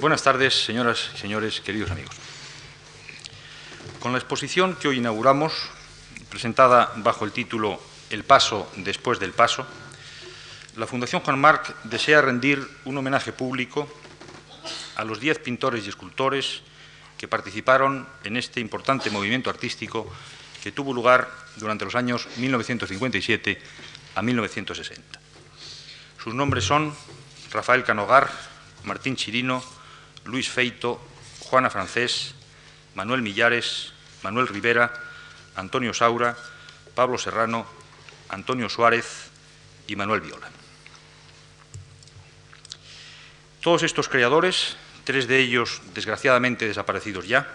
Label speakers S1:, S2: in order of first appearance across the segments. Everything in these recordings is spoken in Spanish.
S1: Buenas tardes, señoras y señores, queridos amigos. Con la exposición que hoy inauguramos, presentada bajo el título El paso después del paso, la Fundación Juan Marc desea rendir un homenaje público a los diez pintores y escultores que participaron en este importante movimiento artístico que tuvo lugar durante los años 1957 a 1960. Sus nombres son Rafael Canogar, Martín Chirino, Luis Feito, Juana Francés, Manuel Millares, Manuel Rivera, Antonio Saura, Pablo Serrano, Antonio Suárez y Manuel Viola. Todos estos creadores, tres de ellos desgraciadamente desaparecidos ya,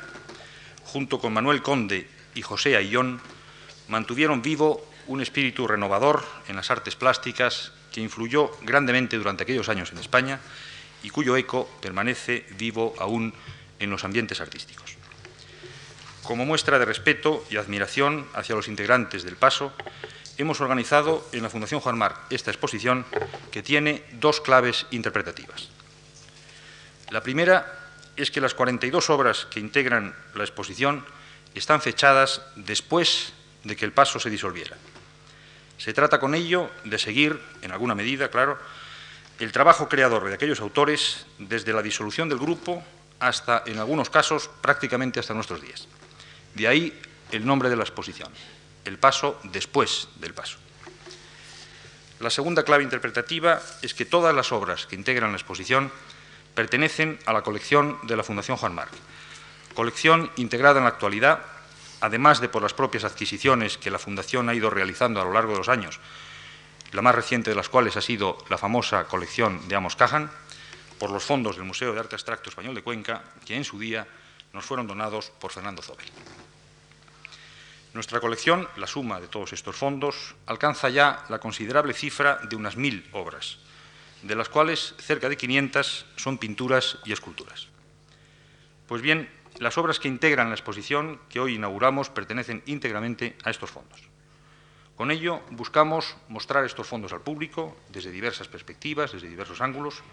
S1: junto con Manuel Conde y José Ayllón, mantuvieron vivo un espíritu renovador en las artes plásticas que influyó grandemente durante aquellos años en España y cuyo eco permanece vivo aún en los ambientes artísticos. Como muestra de respeto y admiración hacia los integrantes del Paso, hemos organizado en la Fundación Juan Marc esta exposición que tiene dos claves interpretativas. La primera es que las 42 obras que integran la exposición están fechadas después de que el paso se disolviera. Se trata con ello de seguir, en alguna medida, claro, el trabajo creador de aquellos autores desde la disolución del grupo hasta, en algunos casos, prácticamente hasta nuestros días. De ahí el nombre de la exposición, el paso después del paso. La segunda clave interpretativa es que todas las obras que integran la exposición pertenecen a la colección de la Fundación Juan Marc, colección integrada en la actualidad, además de por las propias adquisiciones que la Fundación ha ido realizando a lo largo de los años, la más reciente de las cuales ha sido la famosa colección de Amos Cajan, por los fondos del Museo de Arte Abstracto Español de Cuenca, que en su día nos fueron donados por Fernando Zobel. Nuestra colección, la suma de todos estos fondos, alcanza ya la considerable cifra de unas mil obras, de las cuales cerca de 500 son pinturas y esculturas. Pues bien, las obras que integran la exposición que hoy inauguramos pertenecen íntegramente a estos fondos. Con ello buscamos mostrar estos fondos al público desde diversas perspectivas, desde diversos ángulos,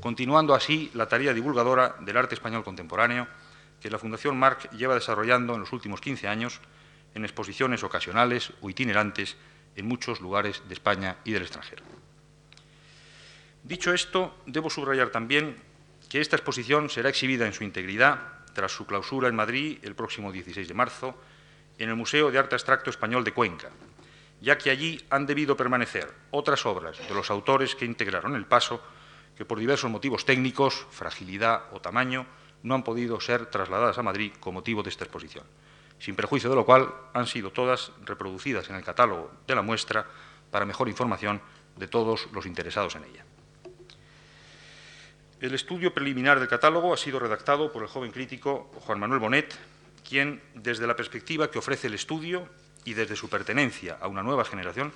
S1: continuando así la tarea divulgadora del arte español contemporáneo que la Fundación Marc lleva desarrollando en los últimos 15 años en exposiciones ocasionales o itinerantes en muchos lugares de España y del extranjero. Dicho esto, debo subrayar también que esta exposición será exhibida en su integridad tras su clausura en Madrid el próximo 16 de marzo en el Museo de Arte Abstracto Español de Cuenca, ya que allí han debido permanecer otras obras de los autores que integraron el paso que por diversos motivos técnicos, fragilidad o tamaño, no han podido ser trasladadas a Madrid con motivo de esta exposición, sin perjuicio de lo cual han sido todas reproducidas en el catálogo de la muestra para mejor información de todos los interesados en ella. El estudio preliminar del catálogo ha sido redactado por el joven crítico Juan Manuel Bonet, quien, desde la perspectiva que ofrece el estudio y desde su pertenencia a una nueva generación,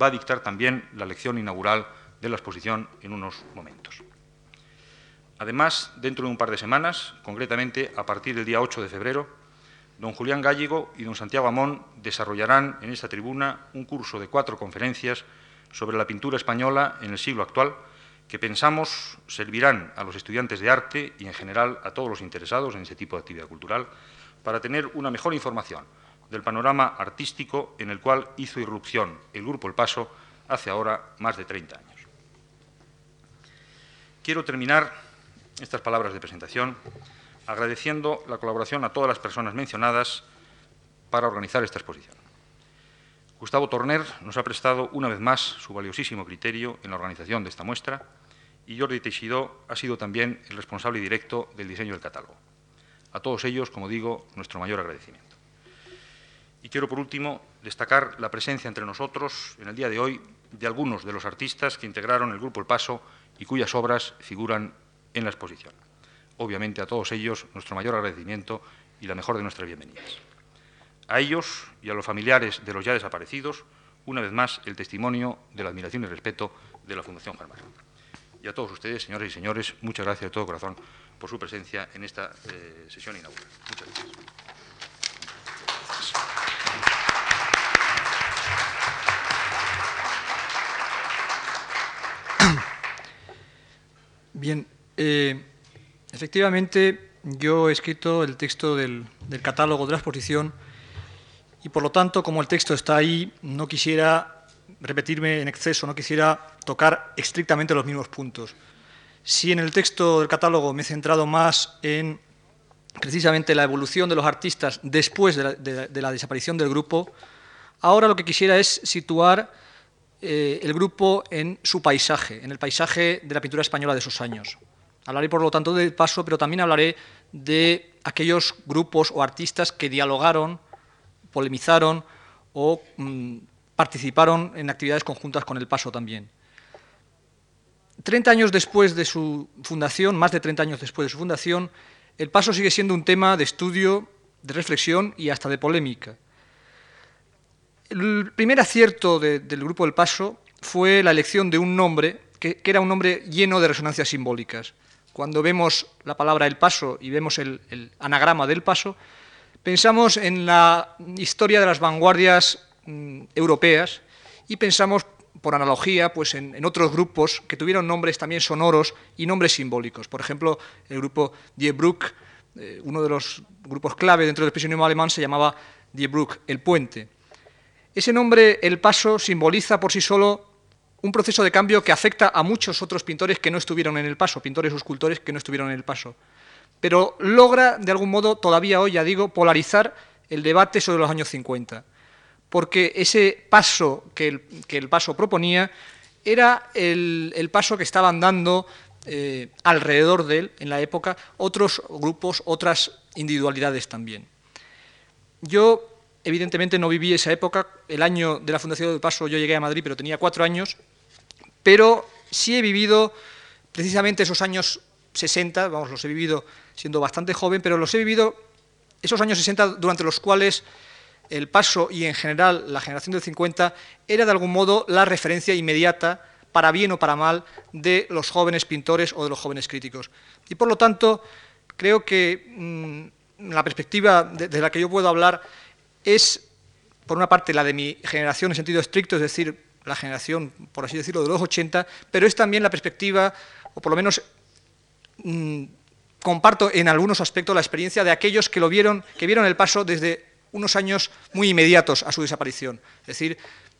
S1: va a dictar también la lección inaugural de la exposición en unos momentos. Además, dentro de un par de semanas, concretamente a partir del día 8 de febrero, don Julián Gallego y don Santiago Amón desarrollarán en esta tribuna un curso de cuatro conferencias sobre la pintura española en el siglo actual, que pensamos servirán a los estudiantes de arte y en general a todos los interesados en ese tipo de actividad cultural para tener una mejor información del panorama artístico en el cual hizo irrupción el Grupo El Paso hace ahora más de 30 años. Quiero terminar estas palabras de presentación agradeciendo la colaboración a todas las personas mencionadas para organizar esta exposición. Gustavo Torner nos ha prestado una vez más su valiosísimo criterio en la organización de esta muestra y Jordi Teixidó ha sido también el responsable directo del diseño del catálogo. A todos ellos, como digo, nuestro mayor agradecimiento. Y quiero, por último, destacar la presencia entre nosotros, en el día de hoy, de algunos de los artistas que integraron el Grupo El Paso y cuyas obras figuran en la exposición. Obviamente, a todos ellos, nuestro mayor agradecimiento y la mejor de nuestras bienvenidas. A ellos y a los familiares de los ya desaparecidos, una vez más, el testimonio de la admiración y respeto de la Fundación Juan y a todos ustedes, señores y señores, muchas gracias de todo corazón por su presencia en esta eh, sesión inaugural. Muchas gracias.
S2: Bien, eh, Efectivamente, yo he escrito el texto del, catálogo de la exposición y por lo tanto, como el texto está ahí, no quisiera repetirme en exceso, no quisiera tocar estrictamente los mismos puntos. Si en el texto del catálogo me he centrado más en precisamente la evolución de los artistas después de la, de, de la desaparición del grupo, ahora lo que quisiera es situar eh, el grupo en su paisaje, en el paisaje de la pintura española de esos años. Hablaré, por lo tanto, del paso, pero también hablaré de aquellos grupos o artistas que dialogaron, polemizaron o mmm, participaron en actividades conjuntas con el paso también. Treinta años después de su fundación, más de 30 años después de su fundación, el paso sigue siendo un tema de estudio, de reflexión y hasta de polémica. El primer acierto de, del Grupo del Paso fue la elección de un nombre que, era un nombre lleno de resonancias simbólicas. Cuando vemos la palabra El Paso y vemos el, el anagrama del Paso, pensamos en la historia de las vanguardias mm, europeas y pensamos, por analogía, pues en, en, otros grupos que tuvieron nombres también sonoros y nombres simbólicos. Por ejemplo, el grupo Die Brücke, eh, uno de los grupos clave dentro del expresionismo alemán, se llamaba Die Brücke, el puente. Ese nombre, el paso, simboliza por sí solo un proceso de cambio que afecta a muchos otros pintores que no estuvieron en el paso, pintores o escultores que no estuvieron en el paso. Pero logra, de algún modo, todavía hoy, ya digo, polarizar el debate sobre los años 50. Porque ese paso que el, paso proponía era el, el, paso que estaban dando eh, alrededor de él, en la época, otros grupos, otras individualidades también. Yo evidentemente no viví esa época. El año de la Fundación del Paso yo llegué a Madrid, pero tenía cuatro años. Pero sí he vivido precisamente esos años 60, vamos, los he vivido siendo bastante joven, pero los he vivido esos años 60 durante los cuales el Paso y en general la generación del 50 era de algún modo la referencia inmediata, para bien o para mal, de los jóvenes pintores o de los jóvenes críticos. Y por lo tanto, creo que mmm, la perspectiva de la que yo puedo hablar es, por una parte, la de mi generación en sentido estricto, es decir, la generación, por así decirlo, de los 80, pero es también la perspectiva, o por lo menos mmm, comparto en algunos aspectos la experiencia de aquellos que lo vieron, que vieron el paso desde unos años muy inmediatos a su desaparición. Es decir,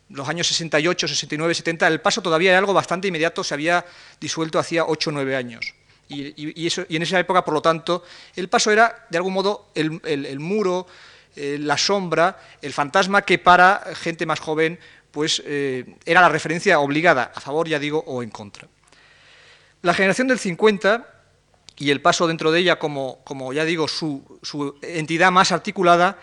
S2: los años 68, 69, 70, el paso todavía era algo bastante inmediato, se había disuelto hacía 8 o 9 años. Y, eso, y, en esa época, por lo tanto, el paso era, de algún modo, el, el muro, eh, la sombra, el fantasma que para gente más joven pues, eh, era la referencia obligada, a favor, ya digo, o en contra. La generación del 50 y el paso dentro de ella como, como ya digo, su, su, entidad más articulada,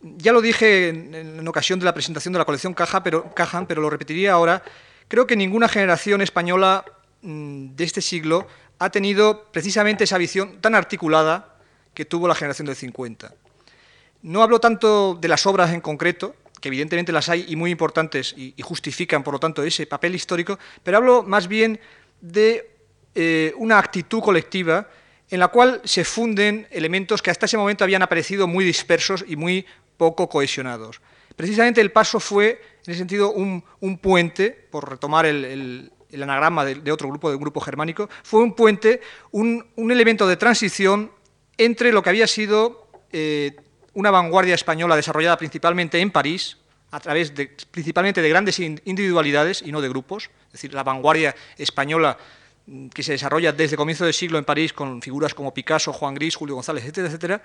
S2: ya lo dije en, ocasión de la presentación de la colección Caja, pero, Cajan, pero lo repetiría ahora, creo que ninguna generación española mmm, de este siglo ha tenido precisamente esa visión tan articulada que tuvo la generación del 50. No hablo tanto de las obras en concreto, que evidentemente las hay y muy importantes y, justifican, por lo tanto, ese papel histórico, pero hablo más bien de eh, una actitud colectiva en la cual se funden elementos que hasta ese momento habían aparecido muy dispersos y muy poco cohesionados. Precisamente el paso fue, en ese sentido, un, un puente, por retomar el, anagrama de, otro grupo, de un grupo germánico, fue un puente, un, un elemento de transición entre lo que había sido eh, una vanguardia española desarrollada principalmente en París, a través de, principalmente de grandes individualidades y no de grupos, es decir, la vanguardia española mm, que se desarrolla desde comienzo del siglo en París con figuras como Picasso, Juan Gris, Julio González, etcétera, etcétera.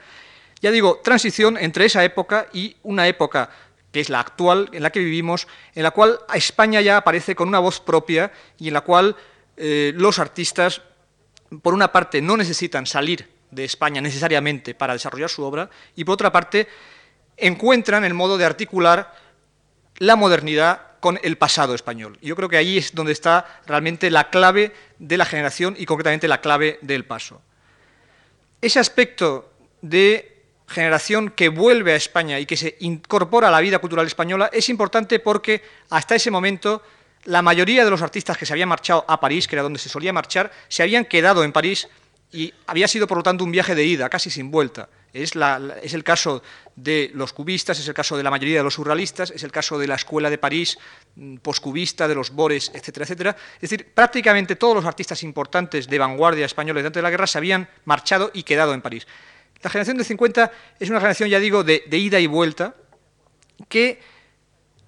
S2: Ya digo, transición entre esa época y una época que es la actual, en la que vivimos, en la cual España ya aparece con una voz propia y en la cual eh, los artistas, por una parte, no necesitan salir de España necesariamente para desarrollar su obra, y por otra parte encuentran el modo de articular la modernidad con el pasado español. Yo creo que ahí es donde está realmente la clave de la generación y concretamente la clave del paso. Ese aspecto de generación que vuelve a España y que se incorpora a la vida cultural española es importante porque hasta ese momento la mayoría de los artistas que se habían marchado a París, que era donde se solía marchar, se habían quedado en París y había sido, por lo tanto, un viaje de ida, casi sin vuelta. Es, el caso de los cubistas, es el caso de la mayoría de los surrealistas, es el caso de la Escuela de París mm, poscubista, de los Bores, etcétera, etcétera. Es decir, prácticamente todos los artistas importantes de vanguardia españoles antes de la guerra se habían marchado y quedado en París. La generación de 50 es una generación, ya digo, de, de ida y vuelta, que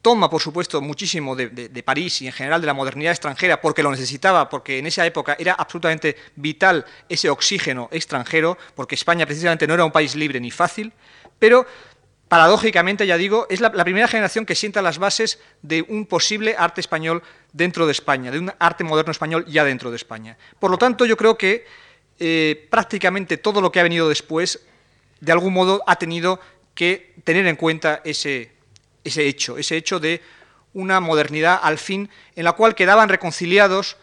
S2: toma, por supuesto, muchísimo de, París y en general de la modernidad extranjera porque lo necesitaba, porque en esa época era absolutamente vital ese oxígeno extranjero, porque España precisamente no era un país libre ni fácil, pero paradójicamente, ya digo, es la, primera generación que sienta las bases de un posible arte español dentro de España, de un arte moderno español ya dentro de España. Por lo tanto, yo creo que eh, prácticamente todo lo que ha venido después, de algún modo, ha tenido que tener en cuenta ese, ese hecho, ese hecho de una modernidad al fin en la cual quedaban reconciliados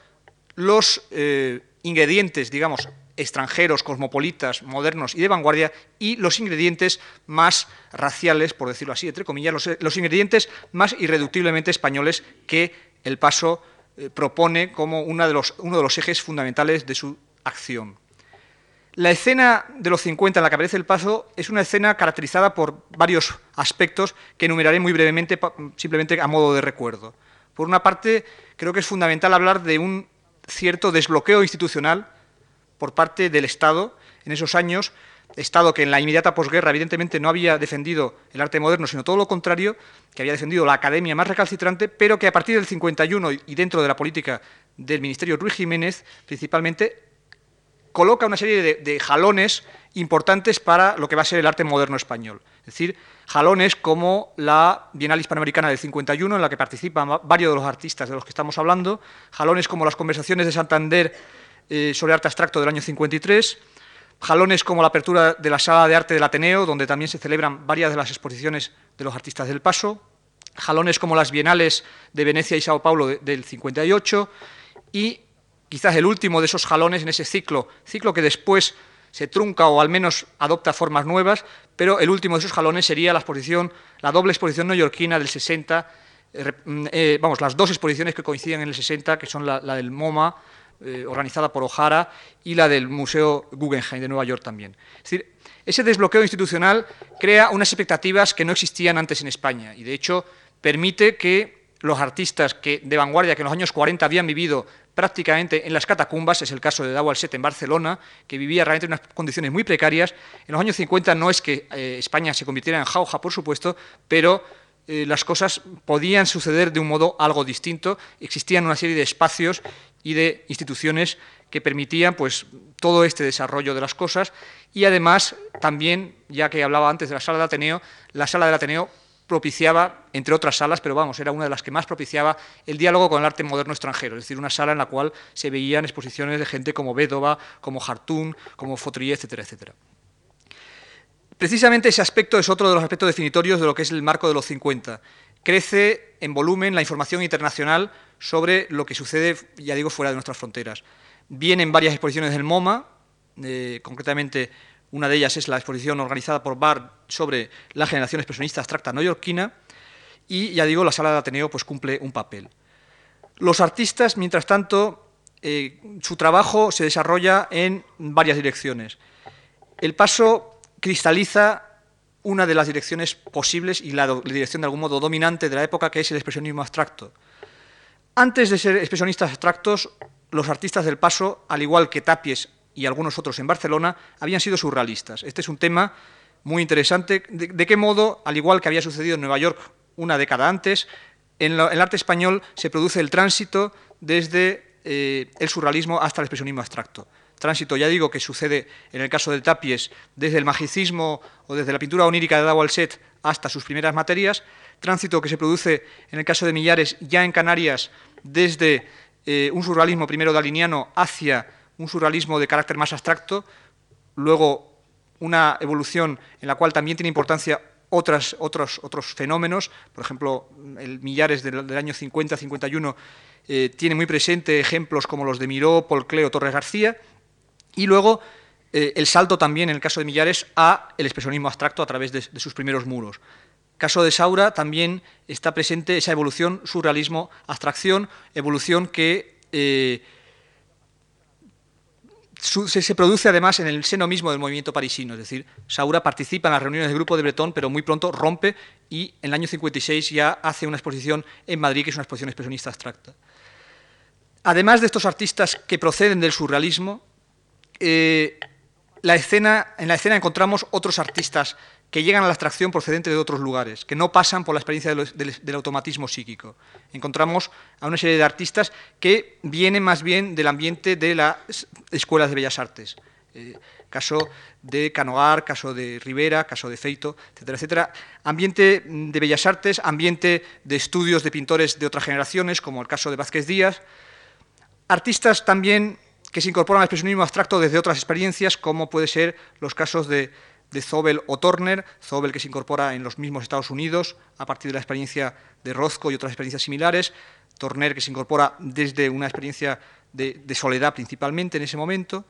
S2: los eh, ingredientes, digamos, extranjeros, cosmopolitas, modernos y de vanguardia, y los ingredientes más raciales, por decirlo así, entre comillas, los, ingredientes más irreductiblemente españoles que el paso eh, propone como uno de los ejes fundamentales de su acción. La escena de los 50 en la que aparece el paso es una escena caracterizada por varios aspectos que enumeraré muy brevemente, simplemente a modo de recuerdo. Por una parte, creo que es fundamental hablar de un cierto desbloqueo institucional por parte del Estado en esos años, Estado que en la inmediata posguerra evidentemente no había defendido el arte moderno, sino todo lo contrario, que había defendido la academia más recalcitrante, pero que a partir del 51 y dentro de la política del Ministerio Ruiz Jiménez, principalmente, coloca una serie de, jalones importantes para lo que va a ser el arte moderno español. Es decir, jalones como la Bienal Hispanoamericana del 51, en la que participan varios de los artistas de los que estamos hablando, jalones como las conversaciones de Santander eh, sobre arte abstracto del año 53, jalones como la apertura de la Sala de Arte del Ateneo, donde también se celebran varias de las exposiciones de los artistas del Paso, jalones como las Bienales de Venecia y Sao Paulo del 58 y quizás el último de esos jalones en ese ciclo, ciclo que después se trunca o al menos adopta formas nuevas, pero el último de esos jalones sería la exposición, la doble exposición neoyorquina del 60, eh, mm, eh, vamos, las dos exposiciones que coinciden en el 60, que son la, del MoMA, eh, organizada por O'Hara, y la del Museo Guggenheim de Nueva York también. Es decir, ese desbloqueo institucional crea unas expectativas que no existían antes en España, y de hecho permite que los artistas que, de vanguardia que en los años 40 habían vivido prácticamente en las catacumbas, es el caso de Dawal Set en Barcelona, que vivía realmente en unas condiciones muy precarias. En los años 50 no es que eh, España se convirtiera en jauja, por supuesto, pero eh, las cosas podían suceder de un modo algo distinto. Existían una serie de espacios y de instituciones que permitían pues, todo este desarrollo de las cosas y además también, ya que hablaba antes de la sala de Ateneo, la sala del Ateneo propiciaba, entre otras salas, pero vamos, era una de las que más propiciaba el diálogo con el arte moderno extranjero, es decir, una sala en la cual se veían exposiciones de gente como Bédova, como Hartún, como Fautrier, etcétera, etcétera. Precisamente ese aspecto es otro de los aspectos definitorios de lo que es el marco de los 50. Crece en volumen la información internacional sobre lo que sucede, ya digo, fuera de nuestras fronteras. Vienen varias exposiciones del MoMA, eh, concretamente una de ellas es la exposición organizada por Barr sobre la generación expresionista abstracta neoyorquina. Y ya digo, la sala de Ateneo pues, cumple un papel. Los artistas, mientras tanto, eh, su trabajo se desarrolla en varias direcciones. El paso cristaliza una de las direcciones posibles y la, la, dirección de algún modo dominante de la época, que es el expresionismo abstracto. Antes de ser expresionistas abstractos, los artistas del paso, al igual que Tapies y algunos otros en Barcelona habían sido surrealistas. Este es un tema muy interesante. De, qué modo, al igual que había sucedido en Nueva York una década antes, en, el arte español se produce el tránsito desde eh, el surrealismo hasta el expresionismo abstracto. Tránsito, ya digo, que sucede en el caso del Tapies desde el magicismo o desde la pintura onírica de Dao Set hasta sus primeras materias. Tránsito que se produce en el caso de Millares ya en Canarias desde eh, un surrealismo primero daliniano hacia un surrealismo de carácter más abstracto, luego una evolución en la cual también tiene importancia otras, otros, otros fenómenos, por ejemplo, el Millares del, año 50-51 eh, tiene muy presente ejemplos como los de Miró, Paul Cleo, Torres García, y luego eh, el salto también, en el caso de Millares, a el expresionismo abstracto a través de, sus primeros muros. Caso de Saura también está presente esa evolución surrealismo-abstracción, evolución que eh, se, produce además en el seno mismo del movimiento parisino, es decir, Saura participa en las reuniones del grupo de Bretón, pero muy pronto rompe y en el año 56 ya hace una exposición en Madrid, que es una exposición expresionista abstracta. Además de estos artistas que proceden del surrealismo, eh, la escena, en la escena encontramos otros artistas que llegan a la abstracción procedente de otros lugares, que no pasan por la experiencia del, automatismo psíquico. Encontramos a una serie de artistas que vienen más bien del ambiente de las escuelas de bellas artes. Eh, caso de Canogar, caso de Rivera, caso de Feito, etcétera, etcétera. Ambiente de bellas artes, ambiente de estudios de pintores de otras generaciones, como el caso de Vázquez Díaz. Artistas también que se incorporan al expresionismo abstracto desde otras experiencias, como puede ser los casos de de Zobel o Turner, Zobel que se incorpora en los mismos Estados Unidos a partir de la experiencia de Rozco y otras experiencias similares, Turner que se incorpora desde una experiencia de, soledad principalmente en ese momento.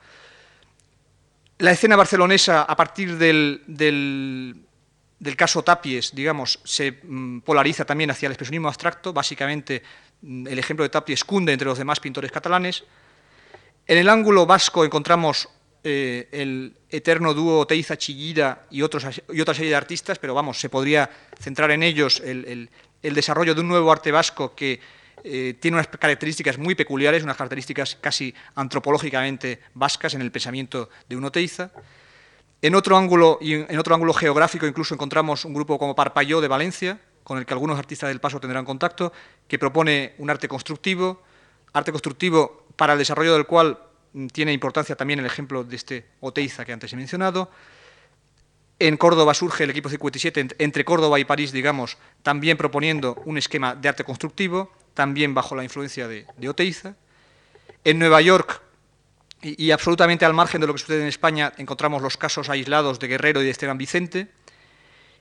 S2: La escena barcelonesa, a partir del, del, caso Tapies, digamos, se mm, polariza también hacia el expresionismo abstracto, básicamente mm, el ejemplo de Tapies cunde entre los demás pintores catalanes. En el ángulo vasco encontramos eh, el eterno dúo Teiza Chillida y, otros, y otra serie de artistas, pero vamos, se podría centrar en ellos el, desarrollo de un nuevo arte vasco que eh, tiene unas características muy peculiares, unas características casi antropológicamente vascas en el pensamiento de un Oteiza. En otro ángulo, y en otro ángulo geográfico incluso encontramos un grupo como Parpalló de Valencia, con el que algunos artistas del paso tendrán contacto, que propone un arte constructivo, arte constructivo para el desarrollo del cual tiene importancia también el ejemplo de este Oteiza que antes he mencionado. En Córdoba surge el equipo 57, entre Córdoba y París, digamos, también proponiendo un esquema de arte constructivo, también bajo la influencia de, Oteiza. En Nueva York, y, absolutamente al margen de lo que sucede en España, encontramos los casos aislados de Guerrero y de Esteban Vicente.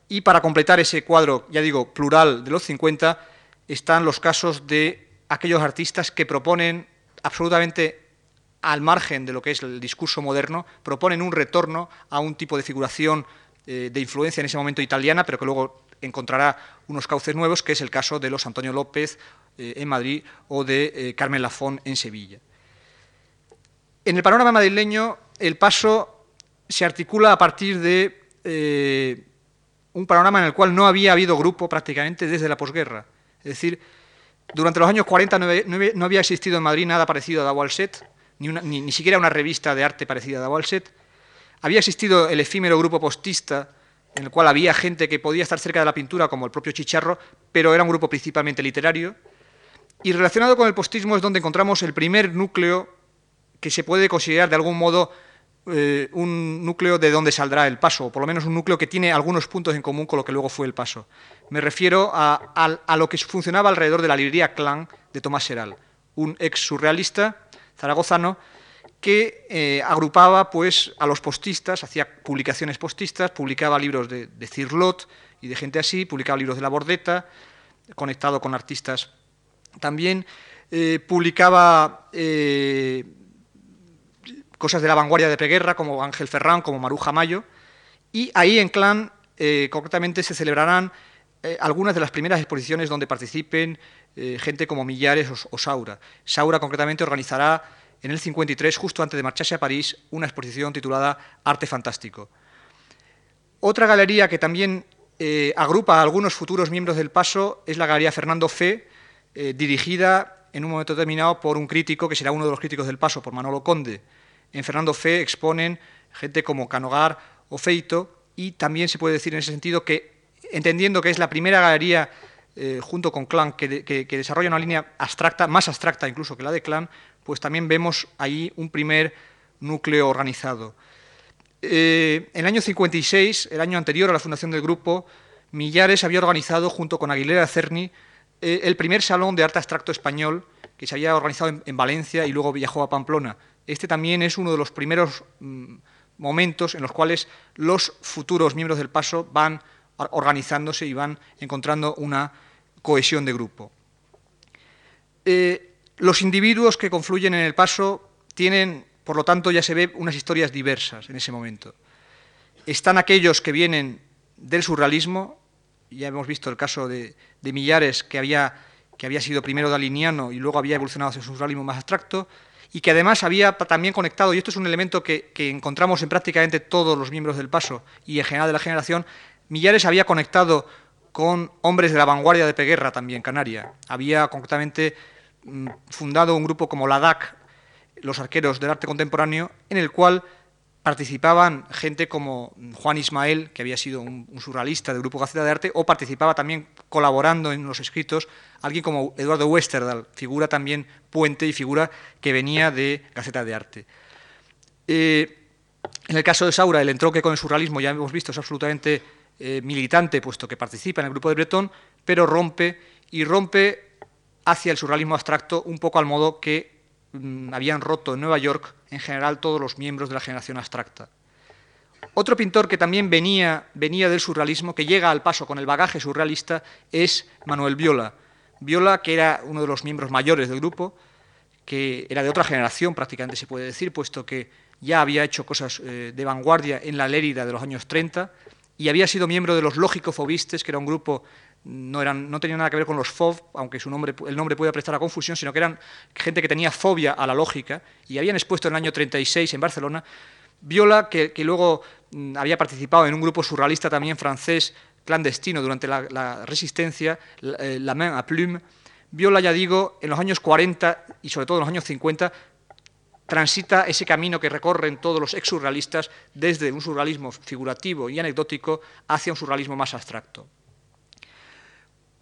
S2: Y para completar ese cuadro, ya digo, plural de los 50, están los casos de aquellos artistas que proponen absolutamente al margen de lo que es el discurso moderno, proponen un retorno a un tipo de figuración eh, de influencia en ese momento italiana, pero que luego encontrará unos cauces nuevos, que es el caso de los Antonio López eh, en Madrid o de eh, Carmen Lafón en Sevilla. En el panorama madrileño, el paso se articula a partir de un panorama en el cual no había habido grupo prácticamente desde la posguerra. Es decir, durante los años 40 no había existido en Madrid nada parecido a Dawalset, ni, siquiera una revista de arte parecida a Walset. Había existido el efímero grupo postista, en el cual había gente que podía estar cerca de la pintura, como el propio Chicharro, pero era un grupo principalmente literario. Y relacionado con el postismo es donde encontramos el primer núcleo que se puede considerar de algún modo eh, un núcleo de donde saldrá el paso, o por lo menos un núcleo que tiene algunos puntos en común con lo que luego fue el paso. Me refiero a, a lo que funcionaba alrededor de la librería Clan de Tomás Seral, un ex surrealista zaragozano, que eh, agrupaba pues, a los postistas, hacía publicaciones postistas, publicaba libros de, Cirlot y de gente así, publicaba libros de la Bordeta, conectado con artistas también, eh, publicaba eh, cosas de la vanguardia de preguerra, como Ángel Ferrán, como Maruja Mayo, y ahí en Clan concretamente se celebrarán algunas de las primeras exposiciones donde participen eh, gente como Millares o, Saura. Saura concretamente organizará en el 53, justo antes de marcharse a París, una exposición titulada Arte Fantástico. Otra galería que también eh, agrupa a algunos futuros miembros del Paso es la Galería Fernando Fe, eh, dirigida en un momento determinado por un crítico que será uno de los críticos del Paso, por Manolo Conde. En Fernando Fe exponen gente como Canogar o Feito y también se puede decir en ese sentido que, entendiendo que es la primera galería eh, junto con Clan, que, desarrolla una línea abstracta, más abstracta incluso que la de Clan, pues también vemos ahí un primer núcleo organizado. Eh, en el año 56, el año anterior a la fundación del grupo, Millares había organizado junto con Aguilera Cerny eh, el primer salón de arte abstracto español que se había organizado en, Valencia y luego viajó a Pamplona. Este también es uno de los primeros mm, momentos en los cuales los futuros miembros del Paso van organizándose y van encontrando una cohesión de grupo. Eh, los individuos que confluyen en el paso tienen, por lo tanto, ya se ve unas historias diversas en ese momento. Están aquellos que vienen del surrealismo, ya hemos visto el caso de, Millares, que había, que había sido primero daliniano y luego había evolucionado hacia un surrealismo más abstracto, y que además había también conectado, y esto es un elemento que, encontramos en prácticamente todos los miembros del Paso y en general de la generación, Millares había conectado con hombres de la vanguardia de Peguerra también, Canaria. Había concretamente mm, fundado un grupo como la DAC, los arqueros del arte contemporáneo, en el cual participaban gente como Juan Ismael, que había sido un, surrealista del grupo Gaceta de Arte, o participaba también colaborando en los escritos alguien como Eduardo Westerdahl, figura también puente y figura que venía de Gaceta de Arte. Eh, en el caso de Saura, el entronque con el surrealismo, ya hemos visto, es absolutamente eh, militante, puesto que participa en el grupo de Breton, pero rompe y rompe hacia el surrealismo abstracto un poco al modo que Mm, habían roto en Nueva York en general todos los miembros de la generación abstracta. Otro pintor que también venía, venía del surrealismo, que llega al paso con el bagaje surrealista, es Manuel Viola. Viola, que era uno de los miembros mayores del grupo, que era de otra generación prácticamente se puede decir, puesto que ya había hecho cosas eh, de vanguardia en la Lérida de los años 30 y había sido miembro de los Lógico-Fobistes, que era un grupo no, eran, no tenían nada que ver con los FOB, aunque su nombre, el nombre puede prestar a confusión, sino que eran gente que tenía fobia a la lógica y habían expuesto en el año 36 en Barcelona. Viola, que, luego mm, había participado en un grupo surrealista también francés, clandestino, durante la, resistencia, la, eh, la, Main à Plume, Viola, ya digo, en los años 40 y sobre todo en los años 50, transita ese camino que recorren todos los ex-surrealistas desde un surrealismo figurativo y anecdótico hacia un surrealismo más abstracto.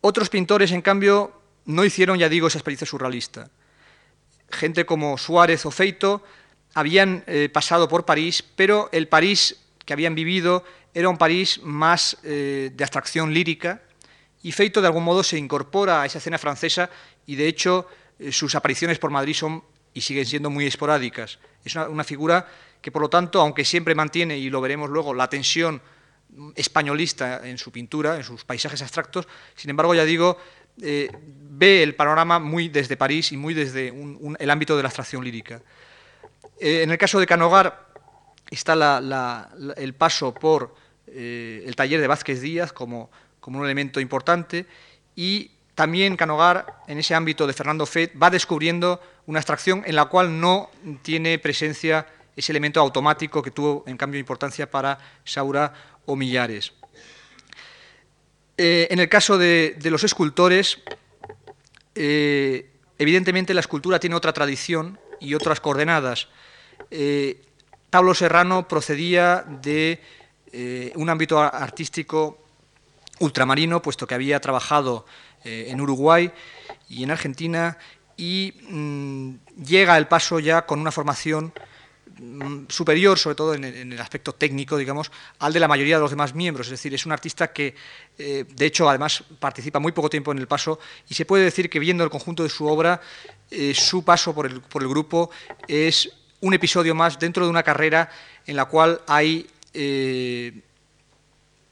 S2: Otros pintores, en cambio, no hicieron, ya digo, esa experiencia surrealista. Gente como Suárez o Feito habían eh, pasado por París, pero el París que habían vivido era un París más eh, de abstracción lírica, y Feito de algún modo se incorpora a esa escena francesa y de hecho eh, sus apariciones por Madrid son y siguen siendo muy esporádicas. Es una, figura que por lo tanto, aunque siempre mantiene, y lo veremos luego, la tensión españolista en su pintura, en sus paisajes abstractos, sin embargo, ya digo, eh, ve el panorama muy desde París y muy desde el ámbito de la abstracción lírica. Eh, en el caso de Canogar está el paso por eh, el taller de Vázquez Díaz como, como, un elemento importante y también Canogar, en ese ámbito de Fernando Fett, va descubriendo una abstracción en la cual no tiene presencia ese elemento automático que tuvo en cambio importancia para Saura o Millares. Eh, en el caso de, los escultores, eh, evidentemente la escultura tiene otra tradición y otras coordenadas. Eh, Pablo Serrano procedía de un ámbito artístico ultramarino, puesto que había trabajado en Uruguay y en Argentina, y mm, llega al paso ya con una formación Mm, superior, sobre todo en el, aspecto técnico, digamos, al de la mayoría de los demás miembros. Es decir, es un artista que, eh, de hecho, además participa muy poco tiempo en el paso y se puede decir que viendo el conjunto de su obra, eh, su paso por el, por el, grupo es un episodio más dentro de una carrera en la cual hay eh,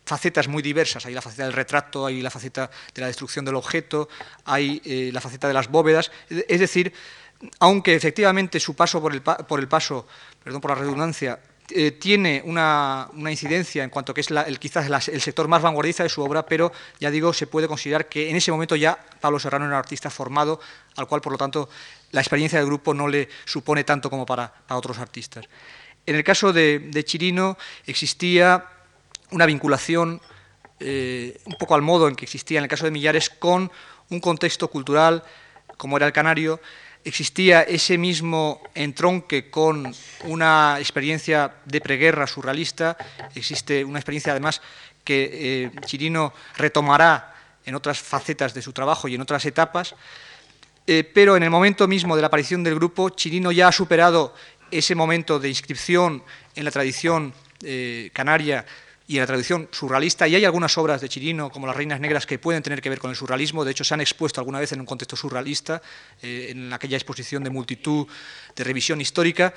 S2: facetas muy diversas. Hay la faceta del retrato, hay la faceta de la destrucción del objeto, hay la faceta de las bóvedas. Es decir, aunque efectivamente su paso por el, por el paso, perdón por la redundancia, eh, tiene una, incidencia en cuanto que es el, quizás el sector más vanguardista de su obra, pero ya digo, se puede considerar que en ese momento ya Pablo Serrano era un artista formado, al cual por lo tanto la experiencia del grupo no le supone tanto como para, otros artistas. En el caso de, Chirino existía una vinculación eh, un poco al modo en que existía en el caso de Millares con un contexto cultural como era el canario, existía ese mismo entronque con una experiencia de preguerra surrealista, existe una experiencia además que eh, Chirino retomará en otras facetas de su trabajo y en otras etapas, eh, pero en el momento mismo de la aparición del grupo, Chirino ya ha superado ese momento de inscripción en la tradición canaria y en la traducción surrealista, y hay algunas obras de Chirino, como Las Reinas Negras, que pueden tener que ver con el surrealismo, de hecho se han expuesto alguna vez en un contexto surrealista, eh, en aquella exposición de multitud de revisión histórica,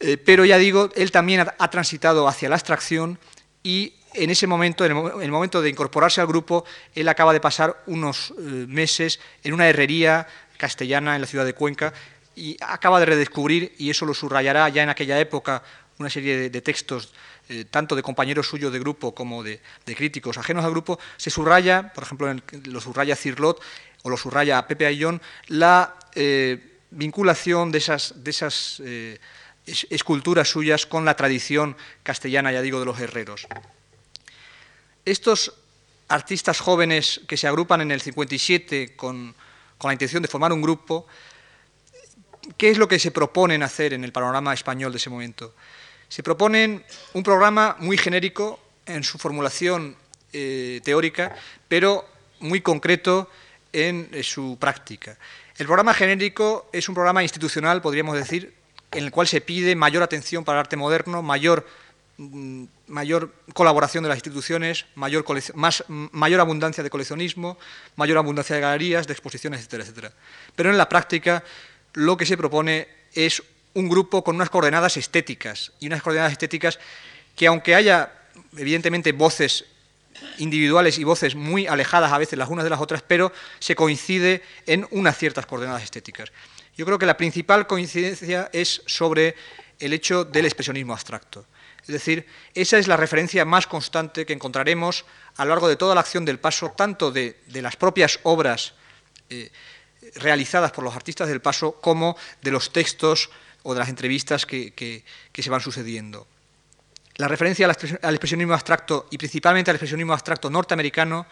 S2: eh, pero ya digo, él también ha, transitado hacia la abstracción y en ese momento, en el, momento de incorporarse al grupo, él acaba de pasar unos eh, meses en una herrería castellana en la ciudad de Cuenca y acaba de redescubrir, y eso lo subrayará ya en aquella época, una serie de textos eh, tanto de compañeros suyos de grupo como de, críticos ajenos al grupo, se subraya, por ejemplo, lo subraya Cirlot o lo subraya Pepe Ayllón, la eh, vinculación de esas, de esas eh, esculturas suyas con la tradición castellana, ya digo, de los herreros. Estos artistas jóvenes que se agrupan en el 57 con, con la intención de formar un grupo, ¿qué es lo que se proponen hacer en el panorama español de ese momento? Se proponen un programa muy genérico en su formulación eh, teórica, pero muy concreto en eh, su práctica. El programa genérico es un programa institucional, podríamos decir, en el cual se pide mayor atención para el arte moderno, mayor, mm, colaboración de las instituciones, mayor, mayor abundancia de coleccionismo, mayor abundancia de galerías, de exposiciones, etcétera, etcétera. Pero en la práctica lo que se propone es un grupo con unas coordenadas estéticas, y unas coordenadas estéticas que aunque haya evidentemente voces individuales y voces muy alejadas a veces las unas de las otras, pero se coincide en unas ciertas coordenadas estéticas. Yo creo que la principal coincidencia es sobre el hecho del expresionismo abstracto. Es decir, esa es la referencia más constante que encontraremos a lo largo de toda la acción del paso, tanto de, las propias obras eh, realizadas por los artistas del paso como de los textos o de las entrevistas que se van sucediendo. La referencia al expresionismo abstracto y principalmente al expresionismo abstracto norteamericano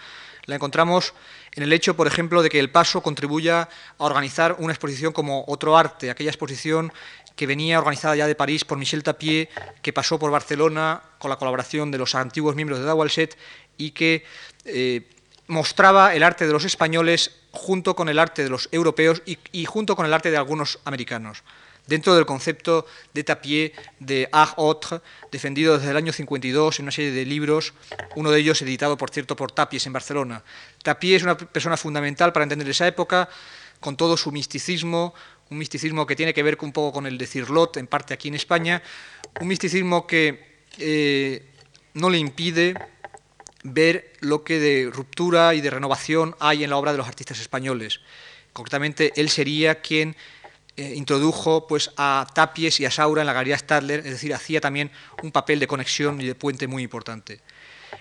S2: la encontramos en el hecho, por ejemplo, de que el paso contribuya a organizar una exposición como Otro Arte, aquella exposición que venía organizada ya de París por Michel Tapier, que pasó por Barcelona con la colaboración de los antiguos miembros de Dawalset y que eh, mostraba el arte de los españoles junto con el arte de los europeos y junto con el arte de algunos americanos dentro del concepto de Tapier de art autre, defendido desde el año 52 en una serie de libros, uno de ellos editado, por cierto, por Tapies en Barcelona. Tapier es una persona fundamental para entender esa época, con todo su misticismo, un misticismo que tiene que ver un poco con el de Cirlot, en parte aquí en España, un misticismo que eh, no le impide ver lo que de ruptura y de renovación hay en la obra de los artistas españoles. Concretamente, él sería quien eh, introdujo pues, a Tapies y a Saura en la Galería Stadler, es decir, hacía también un papel de conexión y de puente muy importante.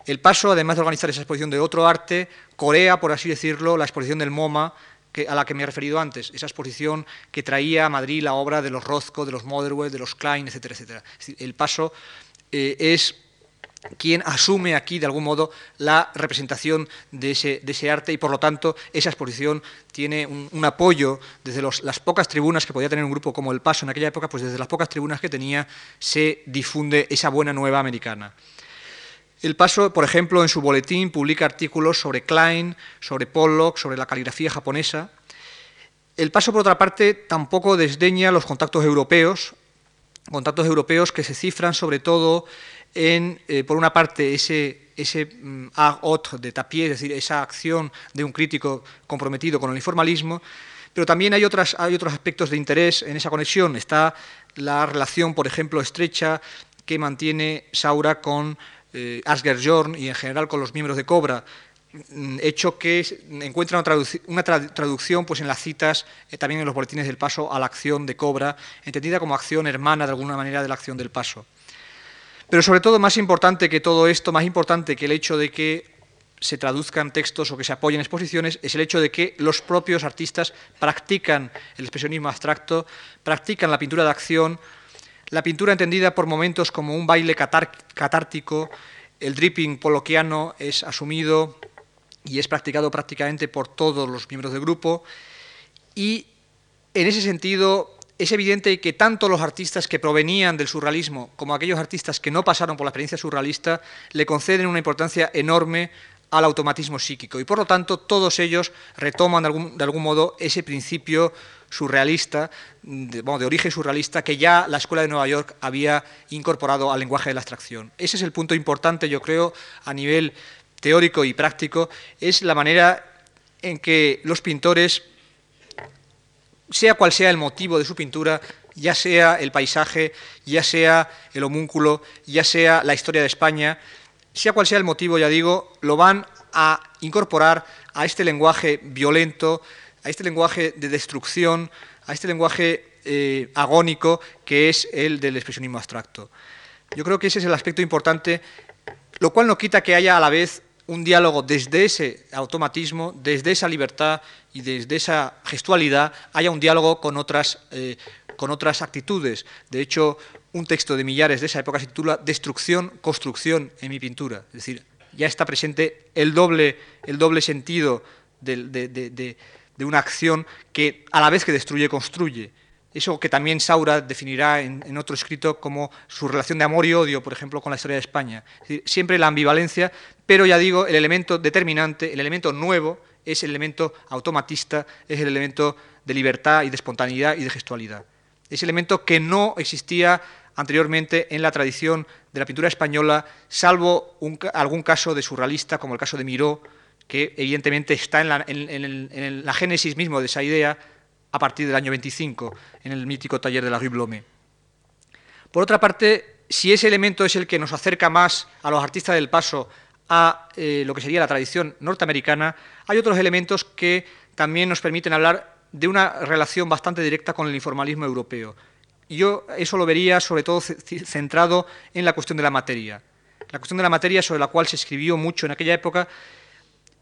S2: El paso, además de organizar esa exposición de otro arte, Corea, por así decirlo, la exposición del MoMA, que, a la que me he referido antes, esa exposición que traía a Madrid la obra de los Rozco, de los Motherwell, de los Klein, etcétera, etcétera. el paso eh, es quien asume aquí de algún modo la representación de ese, arte y por lo tanto esa exposición tiene un, apoyo desde las pocas tribunas que podía tener un grupo como El Paso en aquella época, pues desde las pocas tribunas que tenía se difunde esa buena nueva americana. El Paso, por ejemplo, en su boletín publica artículos sobre Klein, sobre Pollock, sobre la caligrafía japonesa. El Paso, por otra parte, tampoco desdeña los contactos europeos, contactos europeos que se cifran sobre todo en, eh, por una parte, ese, ese mm, de Tapier, es decir, esa acción de un crítico comprometido con el informalismo, pero también hay otros aspectos de interés en esa conexión. Está la relación, por ejemplo, estrecha que mantiene Saura con eh, Asger Jorn y en general con los miembros de Cobra, mm, hecho que encuentra una, traducción pues, en las citas, eh, también en los boletines del paso, a la acción de Cobra, entendida como acción hermana de alguna manera de la acción del paso. Pero sobre todo, más importante que todo esto, más importante que el hecho de que se traduzcan textos o que se apoyen exposiciones, es el hecho de que los propios artistas practican el expresionismo abstracto, practican la pintura de acción, la pintura entendida por momentos como un baile catártico, el dripping poloquiano es asumido y es practicado prácticamente por todos los miembros del grupo, y en ese sentido es evidente que tanto los artistas que provenían del surrealismo como aquellos artistas que no pasaron por la experiencia surrealista le conceden una importancia enorme al automatismo psíquico y por lo tanto todos ellos retoman de algún, modo ese principio surrealista, de, de, origen surrealista, que ya la Escuela de Nueva York había incorporado al lenguaje de la abstracción. Ese es el punto importante, yo creo, a nivel teórico y práctico, es la manera en que los pintores sea cual sea el motivo de su pintura, ya sea el paisaje, ya sea el homúnculo, ya sea la historia de España, sea cual sea el motivo, ya digo, lo van a incorporar a este lenguaje violento, a este lenguaje de destrucción, a este lenguaje eh, agónico que es el del expresionismo abstracto. Yo creo que ese es el aspecto importante, lo cual no quita que haya a la vez un diálogo desde ese automatismo, desde esa libertad y desde esa gestualidad haya un diálogo con otras, eh, con otras actitudes. De hecho, un texto de Millares de esa época se titula Destrucción, construcción en mi pintura. Es decir, ya está presente el doble, el doble sentido de, una acción que a la vez que destruye, construye. Eso que también Saura definirá en, otro escrito como su relación de amor y odio, por ejemplo, con la historia de España. siempre la ambivalencia, pero ya digo, el elemento determinante, el elemento nuevo, es el elemento automatista, es el elemento de libertad y de espontaneidad y de gestualidad. Es el elemento que no existía anteriormente en la tradición de la pintura española, salvo algún caso de surrealista, como el caso de Miró, que evidentemente está en la, génesis mismo de esa idea a partir del año 25, en el mítico taller de la Rue Blome. Por otra parte, si ese elemento es el que nos acerca más a los artistas del paso a eh, lo que sería la tradición norteamericana, hay otros elementos que también nos permiten hablar de una relación bastante directa con el informalismo europeo. Yo eso lo vería sobre todo centrado en la cuestión de la materia. La cuestión de la materia sobre la cual se escribió mucho en aquella época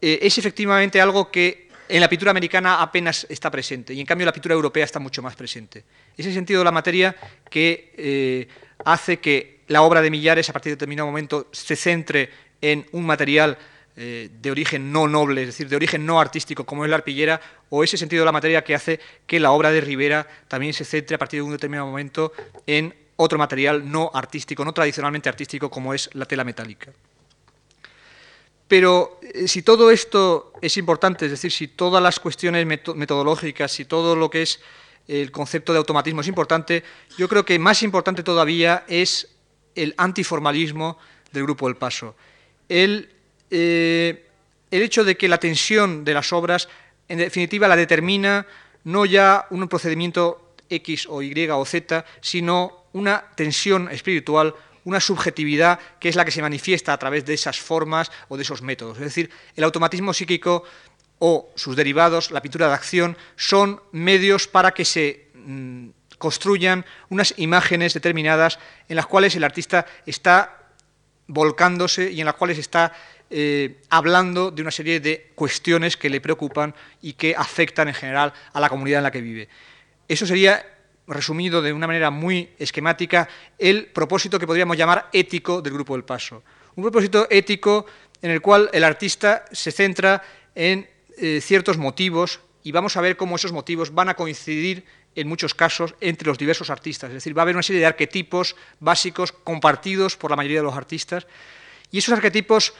S2: eh, es efectivamente algo que en la pintura americana apenas está presente y en cambio la pintura europea está mucho más presente. Ese sentido de la materia que eh, hace que la obra de Millares a partir de determinado momento se centre en un material eh, de origen no noble, es decir, de origen no artístico, como es la arpillera, o ese sentido de la materia que hace que la obra de Rivera también se centre a partir de un determinado momento en otro material no artístico, no tradicionalmente artístico, como es la tela metálica. Pero eh, si todo esto es importante, es decir, si todas las cuestiones metodológicas, si todo lo que es el concepto de automatismo es importante, yo creo que más importante todavía es el antiformalismo del Grupo El Paso. El eh, el hecho de que la tensión de las obras, en definitiva, la determina no ya un procedimiento X o Y o Z, sino una tensión espiritual, una subjetividad que es la que se manifiesta a través de esas formas o de esos métodos. Es decir, el automatismo psíquico o sus derivados, la pintura de acción, son medios para que se mm, construyan unas imágenes determinadas en las cuales el artista está volcándose y en las cuales está eh, hablando de una serie de cuestiones que le preocupan y que afectan en general a la comunidad en la que vive. Eso sería, resumido de una manera muy esquemática, el propósito que podríamos llamar ético del Grupo del Paso. Un propósito ético en el cual el artista se centra en eh, ciertos motivos y vamos a ver cómo esos motivos van a coincidir en muchos casos entre los diversos artistas. Es decir, va a haber una serie de arquetipos básicos compartidos por la mayoría de los artistas y esos arquetipos